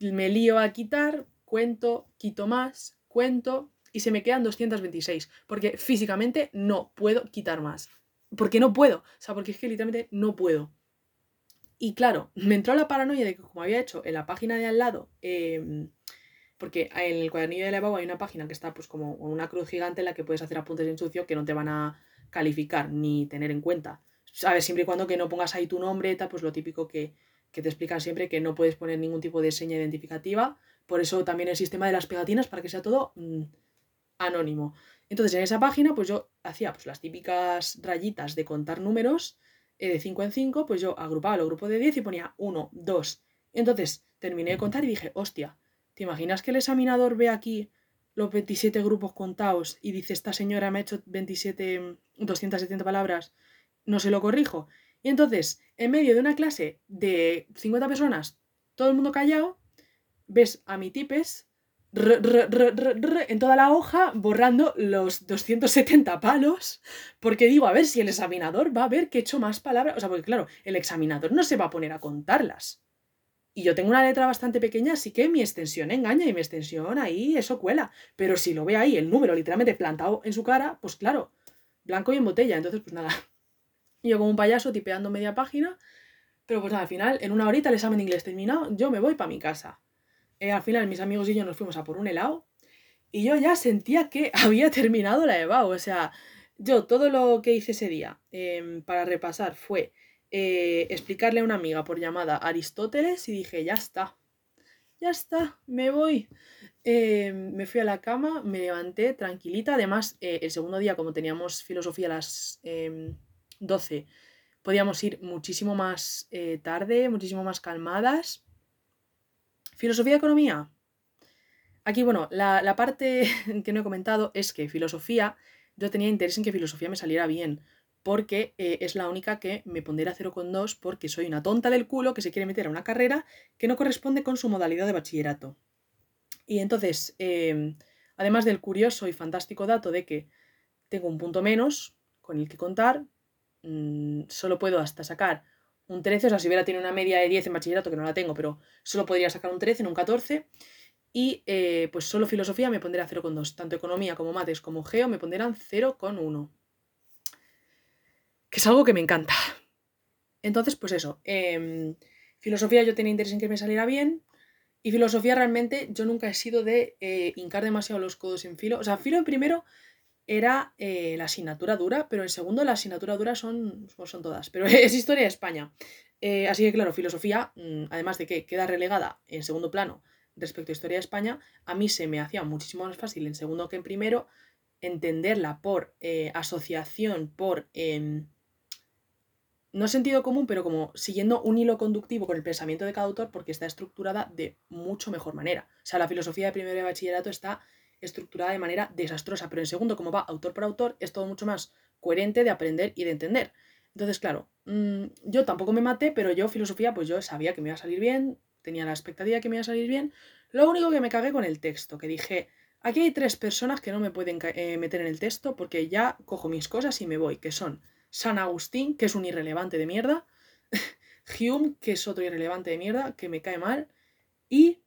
me lío a quitar, cuento, quito más, cuento y se me quedan 226, porque físicamente no puedo quitar más. Porque no puedo, o sea, porque es que literalmente no puedo. Y claro, me entró la paranoia de que como había hecho en la página de al lado em, porque en el cuadernillo de la EBAU hay una página que está pues como una cruz gigante en la que puedes hacer apuntes de ensucio que no te van a calificar ni tener en cuenta. Sabes, siempre y cuando que no pongas ahí tu nombre, tal, pues lo típico que, que te explican siempre que no puedes poner ningún tipo de seña identificativa. Por eso también el sistema de las pegatinas para que sea todo mm, anónimo. Entonces en esa página pues yo hacía pues las típicas rayitas de contar números de 5 en 5, pues yo agrupaba el grupo de 10 y ponía 1, 2. Entonces terminé de contar y dije, hostia, ¿te imaginas que el examinador ve aquí los 27 grupos contados y dice, esta señora me ha hecho 27, 270 palabras, no se lo corrijo? Y entonces, en medio de una clase de 50 personas, todo el mundo callado, ves a mi tipes en toda la hoja borrando los 270 palos porque digo, a ver si el examinador va a ver que he hecho más palabras. O sea, porque claro, el examinador no se va a poner a contarlas. Y yo tengo una letra bastante pequeña, así que mi extensión engaña y mi extensión ahí eso cuela. Pero si lo ve ahí el número literalmente plantado en su cara, pues claro, blanco y en botella. Entonces, pues nada. yo como un payaso tipeando media página. Pero pues nada, al final, en una horita el examen de inglés terminado, yo me voy para mi casa. Eh, al final mis amigos y yo nos fuimos a por un helado y yo ya sentía que había terminado la EVA. O sea, yo todo lo que hice ese día em, para repasar fue eh, explicarle a una amiga por llamada Aristóteles y dije, ya está, ya está, me voy. Em, me fui a la cama, me levanté tranquilita. Además, eh, el segundo día, como teníamos filosofía a las 12, em, podíamos ir muchísimo más tarde, muchísimo más calmadas. Filosofía de economía. Aquí, bueno, la, parte que no he comentado es que filosofía, yo tenía interés en que filosofía me saliera bien, porque eh, es la única que me pondera 0,2 porque soy una tonta del culo que se quiere meter a una carrera que no corresponde con su modalidad de bachillerato. Y entonces, em, además del curioso y fantástico dato de que tengo un punto menos con el que contar, mm, solo puedo hasta sacar un 13, o sea, si hubiera tenido una media de 10 en bachillerato, que no la tengo, pero solo podría sacar un 13, en un 14. Y eh, pues solo filosofía me pondría 0,2. Tanto economía como mates como geo me pondrán 0,1. Que es algo que me encanta. Entonces, pues eso. Em, filosofía yo tenía interés en que me saliera bien. Y filosofía realmente yo nunca he sido de eh, hincar demasiado los codos en filo. O sea, filo primero era eh, la asignatura dura, pero en segundo la asignatura dura son, pues son todas, pero es historia de España. Eh, así que claro, filosofía, mm, además de que queda relegada en segundo plano respecto a historia de España, a mí se me hacía muchísimo más fácil en segundo que en primero entenderla por eh, asociación, por... Em, no sentido común, pero como siguiendo un hilo conductivo con el pensamiento de cada autor porque está estructurada de mucho mejor manera. O sea, la filosofía de primero de bachillerato está estructurada de manera desastrosa, pero en segundo, como va autor por autor, es todo mucho más coherente de aprender y de entender. Entonces, claro, mm, yo tampoco me maté, pero yo filosofía, pues yo sabía que me iba a salir bien, tenía la expectativa que me iba a salir bien. Lo único que me cagué con el texto, que dije, aquí hay tres personas que no me pueden eh, meter en el texto porque ya cojo mis cosas y me voy, que son San Agustín, que es un irrelevante de mierda, Hume, que es otro irrelevante de mierda, que me cae mal, y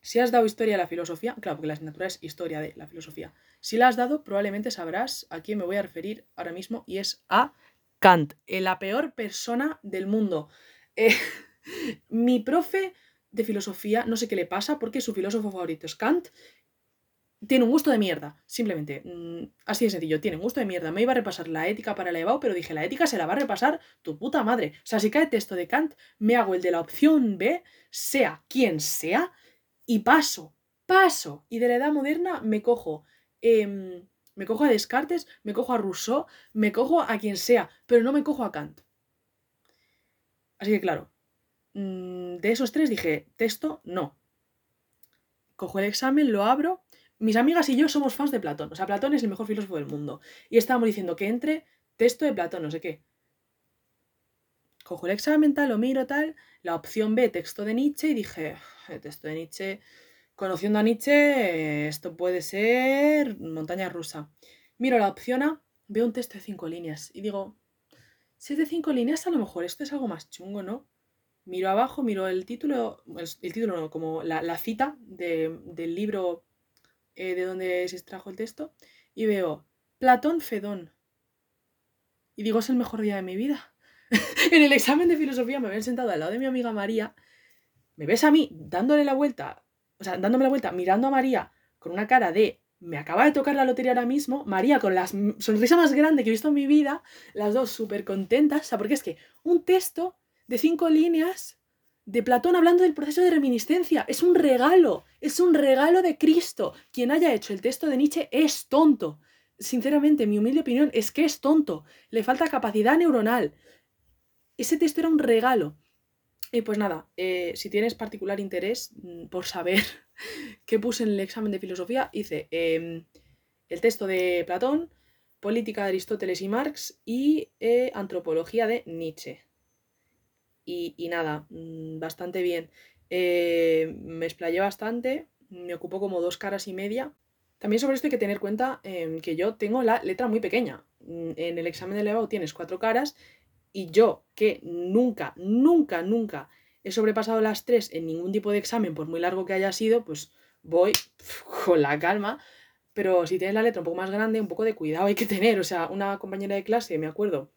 si has dado historia a la filosofía, claro, porque la asignatura es historia de la filosofía. Si la has dado, probablemente sabrás a quién me voy a referir ahora mismo y es a Kant, eh, la peor persona del mundo. Eh, mi profe de filosofía, no sé qué le pasa, porque su filósofo favorito es Kant. Tiene un gusto de mierda, simplemente. Mm, así de sencillo, tiene un gusto de mierda. Me iba a repasar la ética para el EBAU, pero dije, la ética se la va a repasar tu puta madre. O sea, si cae texto de Kant, me hago el de la opción B, sea quien sea, y paso, paso. Y de la edad moderna me cojo. Em, me cojo a Descartes, me cojo a Rousseau, me cojo a quien sea, pero no me cojo a Kant. Así que claro, mm, de esos tres dije, texto, no. Cojo el examen, lo abro. Mis amigas y yo somos fans de Platón. O sea, Platón es el mejor filósofo del mundo. Y estábamos diciendo que entre texto de Platón, no sé qué. Cojo el examen, tal, lo miro, tal. La opción B, texto de Nietzsche, y dije, texto de Nietzsche, conociendo a Nietzsche, esto puede ser montaña rusa. Miro la opción A, veo un texto de cinco líneas y digo, si es de cinco líneas, a lo mejor esto es algo más chungo, ¿no? Miro abajo, miro el título, el, título como la, cita del libro eh, de donde se extrajo el texto, y veo Platón Fedón. Y digo, es el mejor día de mi vida. en el examen de filosofía me habían sentado al lado de mi amiga María me ves a mí dándole la vuelta o sea, dándome la vuelta, mirando a María con una cara de me acaba de tocar la lotería ahora mismo, María con la sonrisa más grande que he visto en mi vida, las dos súper contentas, o sea, porque es que un texto de cinco líneas de Platón hablando del proceso de reminiscencia, es un regalo, es un regalo de Cristo. Quien haya hecho el texto de Nietzsche es tonto. Sinceramente, mi humilde opinión es que es tonto, le falta capacidad neuronal. Ese texto era un regalo. Y pues nada, eh, si tienes particular interés mm, por saber qué puse en el examen de filosofía, hice em, el texto de Platón, política de Aristóteles y Marx y eh, antropología de Nietzsche. Y, nada, mm, bastante bien. Eh, me explayé bastante, me ocupó como dos caras y media. También sobre esto hay que tener cuenta em, que yo tengo la letra muy pequeña. Mm, en el examen de elevado tienes cuatro caras y yo, que nunca, nunca, nunca he sobrepasado las tres en ningún tipo de examen, por muy largo que haya sido, pues voy con la calma. Pero si tienes la letra un poco más grande, un poco de cuidado hay que tener. O sea, una compañera de clase, me acuerdo,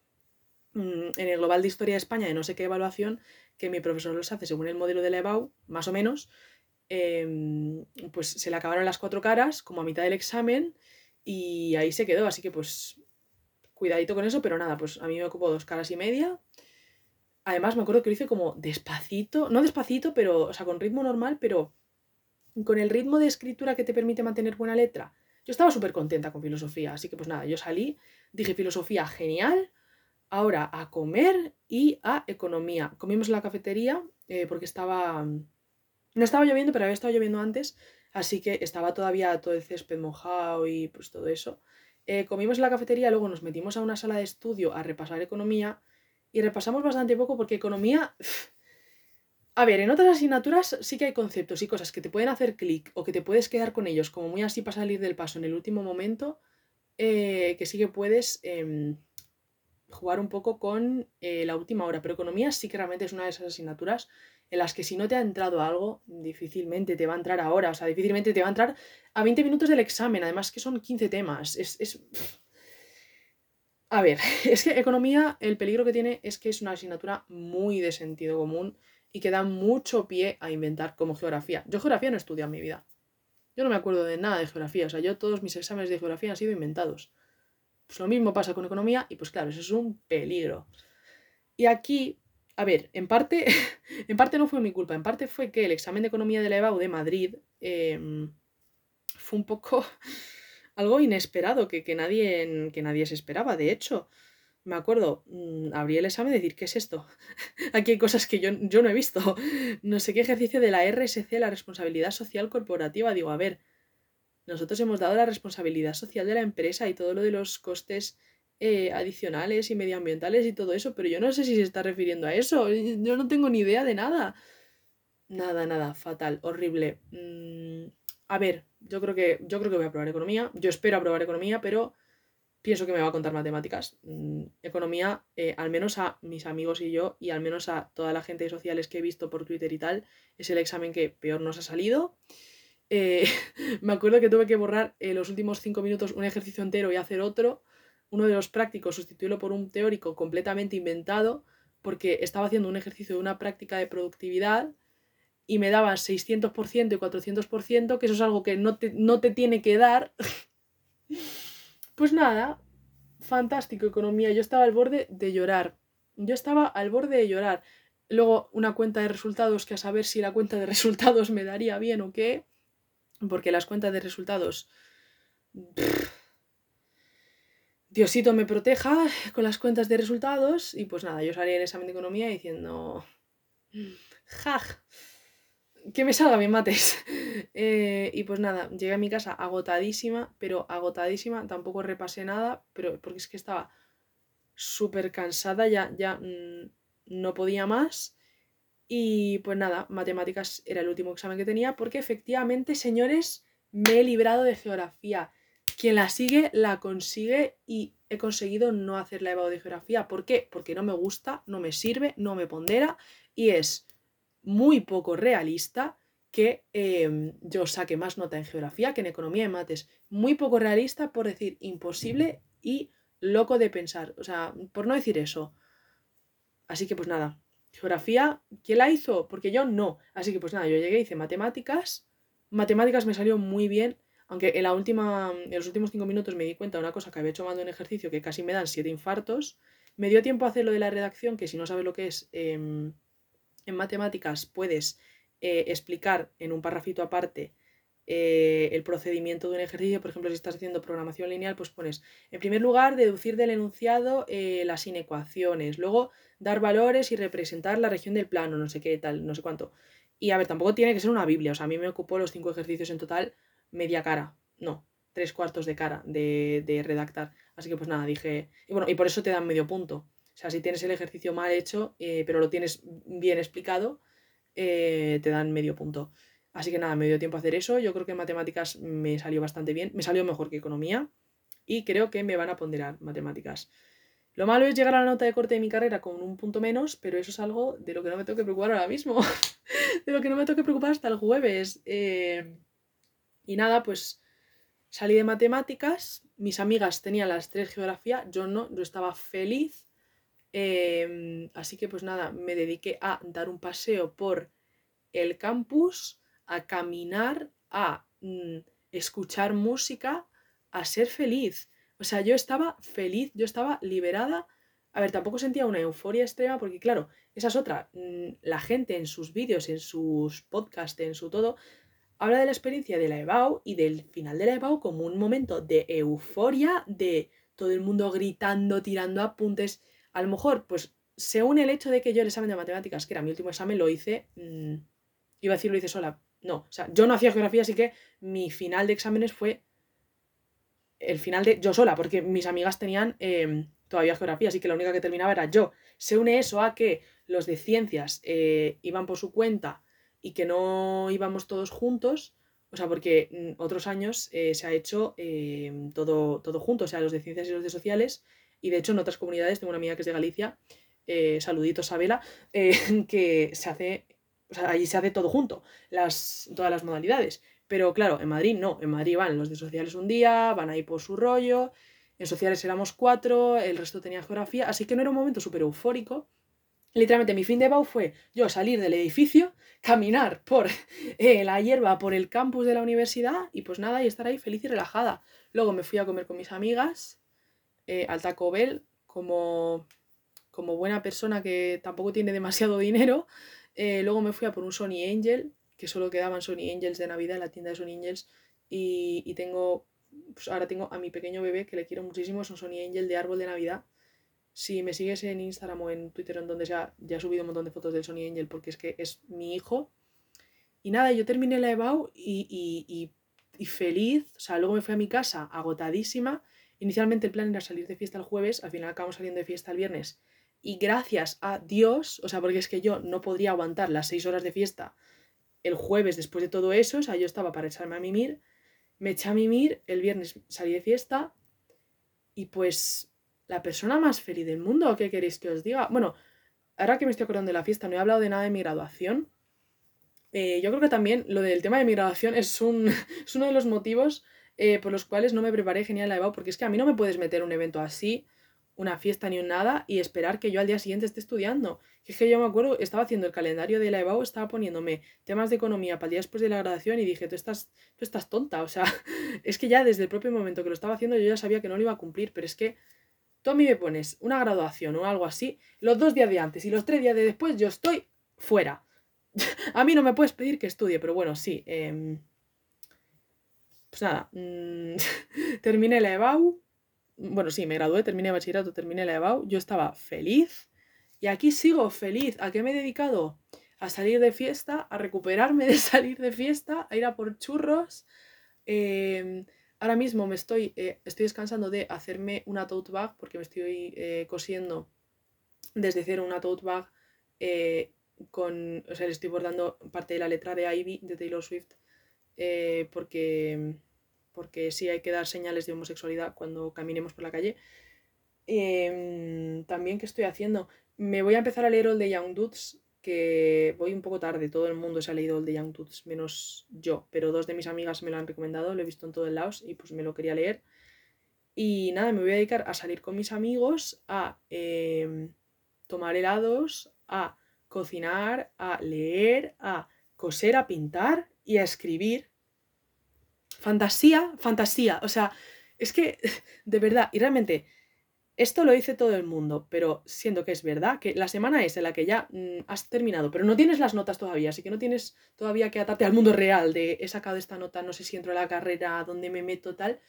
mm, en el Global de Historia de España, de no sé qué evaluación, que mi profesor los hace según el modelo de la EBAU, más o menos, em, pues se le acabaron las cuatro caras, como a mitad del examen, y ahí se quedó. Así que pues cuidadito con eso, pero nada, pues a mí me ocupó dos caras y media. Además, me acuerdo que lo hice como despacito, no despacito, pero, o sea, con ritmo normal, pero con el ritmo de escritura que te permite mantener buena letra. Yo estaba súper contenta con filosofía, así que pues nada, yo salí, dije filosofía genial, ahora a comer y a economía. Comimos en la cafetería eh, porque estaba... No estaba lloviendo, pero había estado lloviendo antes, así que estaba todavía todo el césped mojado y pues todo eso. Eh, comimos en la cafetería, luego nos metimos a una sala de estudio a repasar economía y repasamos bastante poco porque economía... A ver, en otras asignaturas sí que hay conceptos y cosas que te pueden hacer clic o que te puedes quedar con ellos como muy así para salir del paso en el último momento, eh, que sí que puedes em, jugar un poco con eh, la última hora. Pero economía sí que realmente es una de esas asignaturas en las que si no te ha entrado algo, difícilmente te va a entrar ahora, o sea, difícilmente te va a entrar a 20 minutos del examen, además que son 15 temas. Es, es... A ver, es que economía, el peligro que tiene es que es una asignatura muy de sentido común y que da mucho pie a inventar como geografía. Yo geografía no he en mi vida. Yo no me acuerdo de nada de geografía, o sea, yo todos mis exámenes de geografía han sido inventados. Pues lo mismo pasa con economía y pues claro, eso es un peligro. Y aquí a ver, en parte, en parte no fue mi culpa, en parte fue que el examen de economía de la EBAU de Madrid em, fue un poco algo inesperado, que, nadie, que nadie se esperaba. De hecho, me acuerdo, mm, abrí el examen y decir, ¿qué es esto? Aquí hay cosas que yo, yo no he visto. No sé qué ejercicio de la RSC, la responsabilidad social corporativa. Digo, a ver, nosotros hemos dado la responsabilidad social de la empresa y todo lo de los costes eh, adicionales y medioambientales y todo eso, pero yo no sé si se está refiriendo a eso. Yo no tengo ni idea de nada. Nada, nada, fatal, horrible. Mm, a ver, yo creo que yo creo que voy a probar economía. Yo espero aprobar economía, pero pienso que me va a contar matemáticas. Mm, economía, eh, al menos a mis amigos y yo, y al menos a toda la gente sociales que he visto por Twitter y tal, es el examen que peor nos ha salido. Eh, me acuerdo que tuve que borrar en los últimos cinco minutos un ejercicio entero y hacer otro uno de los prácticos sustituirlo por un teórico completamente inventado porque estaba haciendo un ejercicio de una práctica de productividad y me daba 600% y 400%, que eso es algo que no te, no te tiene que dar. pues nada, fantástico economía. Yo estaba al borde de llorar. Yo estaba al borde de llorar. Luego una cuenta de resultados que a saber si la cuenta de resultados me daría bien o qué. Porque las cuentas de resultados... Diosito me proteja con las cuentas de resultados y pues nada, yo salí en examen de economía diciendo, ¡jaj! Que me salga bien mates. Eh, y pues nada, llegué a mi casa agotadísima, pero agotadísima, tampoco repasé nada, pero porque es que estaba súper cansada, ya, ya mm, no podía más. Y pues nada, matemáticas era el último examen que tenía, porque efectivamente, señores, me he librado de geografía quien la sigue la consigue y he conseguido no hacer la EVA de geografía. ¿Por qué? Porque no me gusta, no me sirve, no me pondera y es muy poco realista que em, yo saque más nota en geografía que en economía y mates. Muy poco realista por decir imposible y loco de pensar. O sea, por no decir eso. Así que pues nada, geografía, ¿quién la hizo? Porque yo no. Así que pues nada, yo llegué, hice matemáticas Matemáticas me salió muy bien, aunque en, la última, en los últimos cinco minutos me di cuenta de una cosa que había hecho mal en ejercicio que casi me dan siete infartos. Me dio tiempo a hacer lo de la redacción, que si no sabes lo que es, em, en matemáticas puedes eh, explicar en un parrafito aparte eh, el procedimiento de un ejercicio. Por ejemplo, si estás haciendo programación lineal, pues pones, en primer lugar, deducir del enunciado eh, las inecuaciones, luego dar valores y representar la región del plano, no sé qué tal, no sé cuánto. Y a ver, tampoco tiene que ser una Biblia, o sea, a mí me ocupó los cinco ejercicios en total media cara, no, tres cuartos de cara de, redactar. Así que pues nada, dije, y bueno, y por eso te dan medio punto. O sea, si tienes el ejercicio mal hecho, eh, pero lo tienes bien explicado, te dan medio punto. Así que nada, me dio tiempo a hacer eso. Yo creo que en matemáticas me salió bastante bien. Me salió mejor que economía. Y creo que me van a ponderar matemáticas. Lo malo es llegar a la nota de corte de mi carrera con un punto menos, pero eso es algo de lo que no me tengo que preocupar ahora mismo. de lo que no me tengo que preocupar hasta el jueves. Eh, y nada, pues salí de matemáticas. Mis amigas tenían las tres geografía, yo no, yo estaba feliz. Eh, así que pues nada, me dediqué a dar un paseo por el campus a caminar, a mm, escuchar música, a ser feliz. O sea, yo estaba feliz, yo estaba liberada. A ver, tampoco sentía una euforia extrema porque, claro, esa es otra. Mm, la gente en sus vídeos, en sus podcasts, en su todo, habla de la experiencia de la EBAU y del final de la EBAU como un momento de euforia, de todo el mundo gritando, tirando apuntes. A lo mejor, pues, según el hecho de que yo el examen de matemáticas, que era mi último examen, lo hice, mm, iba a decir lo hice sola, no, o sea, yo no hacía geografía, así que mi final de exámenes fue el final de yo sola, porque mis amigas tenían em, todavía geografía, así que la única que terminaba era yo. Se une eso a que los de ciencias eh, iban por su cuenta y que no íbamos todos juntos, o sea, porque mm, otros años eh, se ha hecho em, todo, todo junto, o sea, los de ciencias y los de sociales, y de hecho en otras comunidades, tengo una amiga que es de Galicia, eh, saluditos a Vela, que se hace o sea, allí se hace todo junto, las, todas las modalidades. Pero claro, en Madrid no, en Madrid van los de sociales un día, van ahí por su rollo, en sociales éramos cuatro, el resto tenía geografía, así que no era un momento súper eufórico. Literalmente mi fin de BAU fue yo salir del edificio, caminar por eh, la hierba, por el campus de la universidad y pues nada, y estar ahí feliz y relajada. Luego me fui a comer con mis amigas eh, al Taco Bell como, como buena persona que tampoco tiene demasiado dinero. Eh, luego me fui a por un Sony Angel, que solo quedaban Sony Angels de Navidad en la tienda de Sony Angels. Y, tengo, pues ahora tengo a mi pequeño bebé que le quiero muchísimo, es un Sony Angel de árbol de Navidad. Si me sigues en Instagram o en Twitter, en donde sea, ya he subido un montón de fotos del Sony Angel porque es que es mi hijo. Y nada, yo terminé la EBAU y, y, y, feliz. O sea, luego me fui a mi casa agotadísima. Inicialmente el plan era salir de fiesta el jueves, al final acabamos saliendo de fiesta el viernes y gracias a Dios, o sea, porque es que yo no podría aguantar las seis horas de fiesta el jueves después de todo eso, o sea, yo estaba para echarme a mimir, me eché a mimir, el viernes salí de fiesta y pues la persona más feliz del mundo, ¿qué queréis que os diga? Bueno, ahora que me estoy acordando de la fiesta, no he hablado de nada de mi graduación. Eh, yo creo que también lo del tema de mi graduación es, un, es uno de los motivos eh, por los cuales no me preparé genial la EVA, porque es que a mí no me puedes meter un evento así una fiesta ni un nada y esperar que yo al día siguiente esté estudiando. es que yo me acuerdo, estaba haciendo el calendario de la EBAU, estaba poniéndome temas de economía para el día después de la graduación y dije, tú estás, tú estás tonta. O sea, es que ya desde el propio momento que lo estaba haciendo yo ya sabía que no lo iba a cumplir, pero es que tú a mí me pones una graduación o algo así, los dos días de antes y los tres días de después yo estoy fuera. a mí no me puedes pedir que estudie, pero bueno, sí. Em, pues nada, mm, terminé la EBAU bueno, sí, me gradué, terminé bachillerato, terminé la EBAU, yo estaba feliz y aquí sigo feliz. ¿A qué me he dedicado? A salir de fiesta, a recuperarme de salir de fiesta, a ir a por churros. Em, ahora mismo me estoy, eh, estoy descansando de hacerme una tote bag porque me estoy eh, cosiendo desde cero una tote bag eh, con, o sea, le estoy bordando parte de la letra de Ivy de Taylor Swift porque porque sí hay que dar señales de homosexualidad cuando caminemos por la calle. Em, también, ¿qué estoy haciendo? Me voy a empezar a leer All the Young Dudes, que voy un poco tarde, todo el mundo se ha leído All the Young Dudes, menos yo, pero dos de mis amigas me lo han recomendado, lo he visto en todos lados y pues me lo quería leer. Y nada, me voy a dedicar a salir con mis amigos, a em, tomar helados, a cocinar, a leer, a coser, a pintar y a escribir fantasía, fantasía. O sea, es que, de verdad, y realmente, esto lo dice todo el mundo, pero siento que es verdad que la semana es en la que ya mm, has terminado, pero no tienes las notas todavía, así que no tienes todavía que atarte al mundo real de he sacado esta nota, no sé si entro a la carrera, dónde me meto, tal.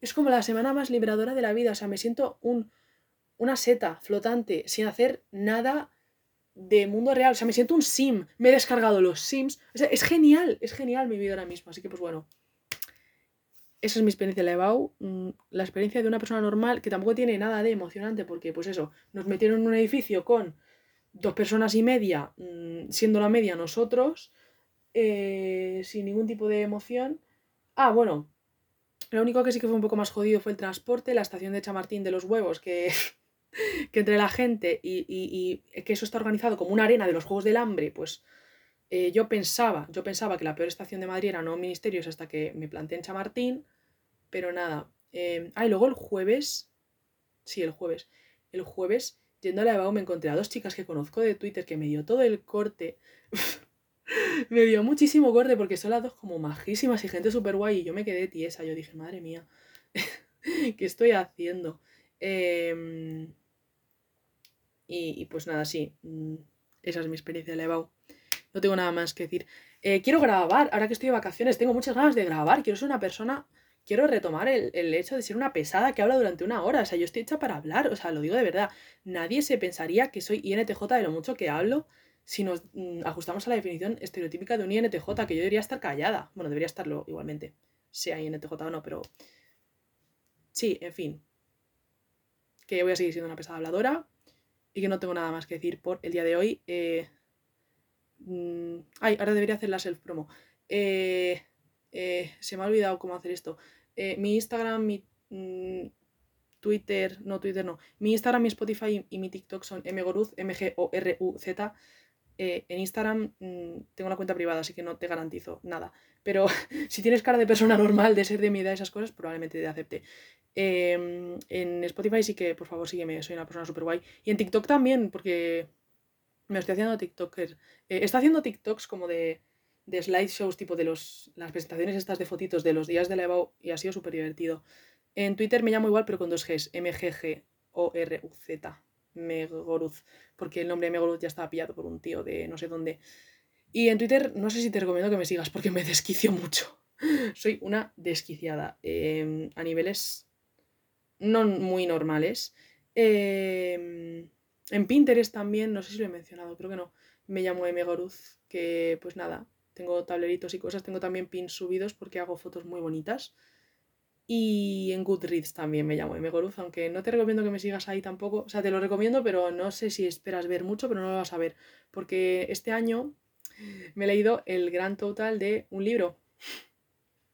Es como la semana más liberadora de la vida, o sea, me siento un, una seta flotante, sin hacer nada de mundo real, o sea, me siento un sim, me he descargado los sims, o sea, es genial, es genial mi vida ahora mismo, así que pues bueno esa es mi experiencia de la mm, la experiencia de una persona normal que tampoco tiene nada de emocionante porque pues eso, nos metieron en un edificio con dos personas y media, mm, siendo la media nosotros, eh, sin ningún tipo de emoción. Ah, bueno, lo único que sí que fue un poco más jodido fue el transporte, la estación de Chamartín de los huevos, que, que entre la gente y, que eso está organizado como una arena de los Juegos del Hambre, pues eh, yo pensaba, yo pensaba que la peor estación de Madrid era no Ministerios hasta que me planté en Chamartín pero nada. Eh, ah, y luego el jueves. Sí, el jueves. El jueves, yendo a la EBAU, me encontré a dos chicas que conozco de Twitter que me dio todo el corte. me dio muchísimo corte porque son las dos como majísimas y gente súper guay. Y yo me quedé tiesa. Yo dije, madre mía, ¿qué estoy haciendo? Em, y, pues nada, sí. Mm, esa es mi experiencia de la EBAU. No tengo nada más que decir. Eh, quiero grabar, ahora que estoy de vacaciones, tengo muchas ganas de grabar. Quiero ser una persona quiero retomar el, hecho de ser una pesada que habla durante una hora. O sea, yo estoy hecha para hablar, o sea, lo digo de verdad. Nadie se pensaría que soy INTJ de lo mucho que hablo si nos mm, ajustamos a la definición estereotípica de un INTJ, que yo debería estar callada. Bueno, debería estarlo igualmente, sea INTJ o no, pero... Sí, en fin. Que voy a seguir siendo una pesada habladora y que no tengo nada más que decir por el día de hoy. Eh... Mm, ay, ahora debería hacer la self-promo. Eh... Eh, se me ha olvidado cómo hacer esto. Eh, mi Instagram, mi mm, Twitter, no Twitter, no. Mi Instagram, mi Spotify y, mi TikTok son mgoruz, M-G-O-R-U-Z. Eh, en Instagram mm, tengo una cuenta privada, así que no te garantizo nada. Pero si tienes cara de persona normal, de ser de mi edad, esas cosas, probablemente te acepte. Em, en Spotify sí que, por favor, sígueme, soy una persona súper guay. Y en TikTok también, porque me estoy haciendo TikToker. está haciendo TikToks como de de slideshows, tipo de los, las presentaciones estas de fotitos de los días de la EBAU y ha sido súper divertido. En Twitter me llamo igual, pero con dos Gs, M-G-G-O-R-U-Z, Megoruz, porque el nombre de Megoruz ya estaba pillado por un tío de no sé dónde. Y en Twitter no sé si te recomiendo que me sigas porque me desquicio mucho. Soy una desquiciada em, a niveles no muy normales. Em, en Pinterest también, no sé si lo he mencionado, creo que no. Me llamo Megoruz, que pues nada, tengo tableritos y cosas, tengo también pins subidos porque hago fotos muy bonitas. Y en Goodreads también me llamo Megoruz, aunque no te recomiendo que me sigas ahí tampoco. O sea, te lo recomiendo, pero no sé si esperas ver mucho, pero no lo vas a ver. Porque este año me he leído el gran total de un libro.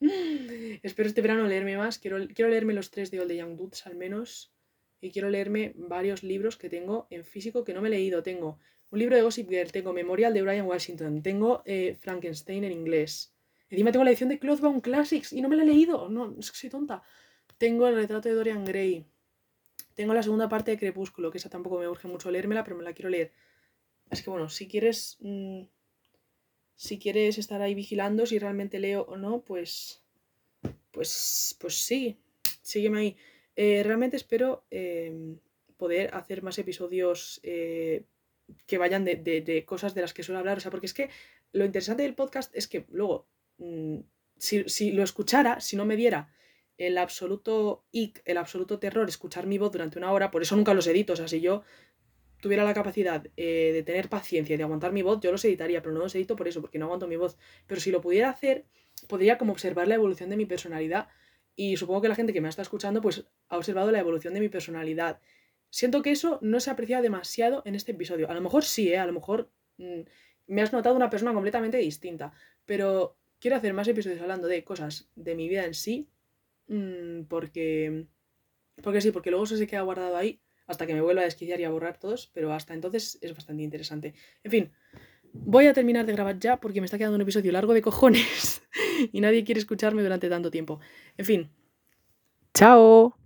Espero este verano leerme más. Quiero, quiero leerme los tres de Old the Young Dudes al menos. Y quiero leerme varios libros que tengo en físico que no me he leído. Tengo un libro de Gossip Girl, tengo Memorial de Brian Washington, tengo eh, Frankenstein en inglés. Encima tengo la edición de Clothbound Classics y no me la he leído. No, es que soy tonta. Tengo el retrato de Dorian Gray. Tengo la segunda parte de Crepúsculo, que esa tampoco me urge mucho leérmela, pero me la quiero leer. Es que bueno, si quieres. Mm, si quieres estar ahí vigilando si realmente leo o no, pues. Pues. Pues sí. Sígueme ahí. Eh, realmente espero em, poder hacer más episodios eh, que vayan de, cosas de las que suelo hablar. O sea, porque es que lo interesante del podcast es que luego, mm, si, lo escuchara, si no me diera el absoluto ic, el absoluto terror, escuchar mi voz durante una hora, por eso nunca los edito. O sea, si yo tuviera la capacidad eh, de tener paciencia y de aguantar mi voz, yo los editaría, pero no los edito por eso, porque no aguanto mi voz. Pero si lo pudiera hacer, podría como observar la evolución de mi personalidad. Y supongo que la gente que me está escuchando, pues ha observado la evolución de mi personalidad Siento que eso no se ha apreciado demasiado en este episodio. A lo mejor sí, ¿eh? a lo mejor mm, me has notado una persona completamente distinta. Pero quiero hacer más episodios hablando de cosas de mi vida en sí. Mm, porque. Porque sí, porque luego eso se queda guardado ahí hasta que me vuelva a desquiciar y a borrar todos. Pero hasta entonces es bastante interesante. En fin, voy a terminar de grabar ya porque me está quedando un episodio largo de cojones. y nadie quiere escucharme durante tanto tiempo. En fin. ¡Chao!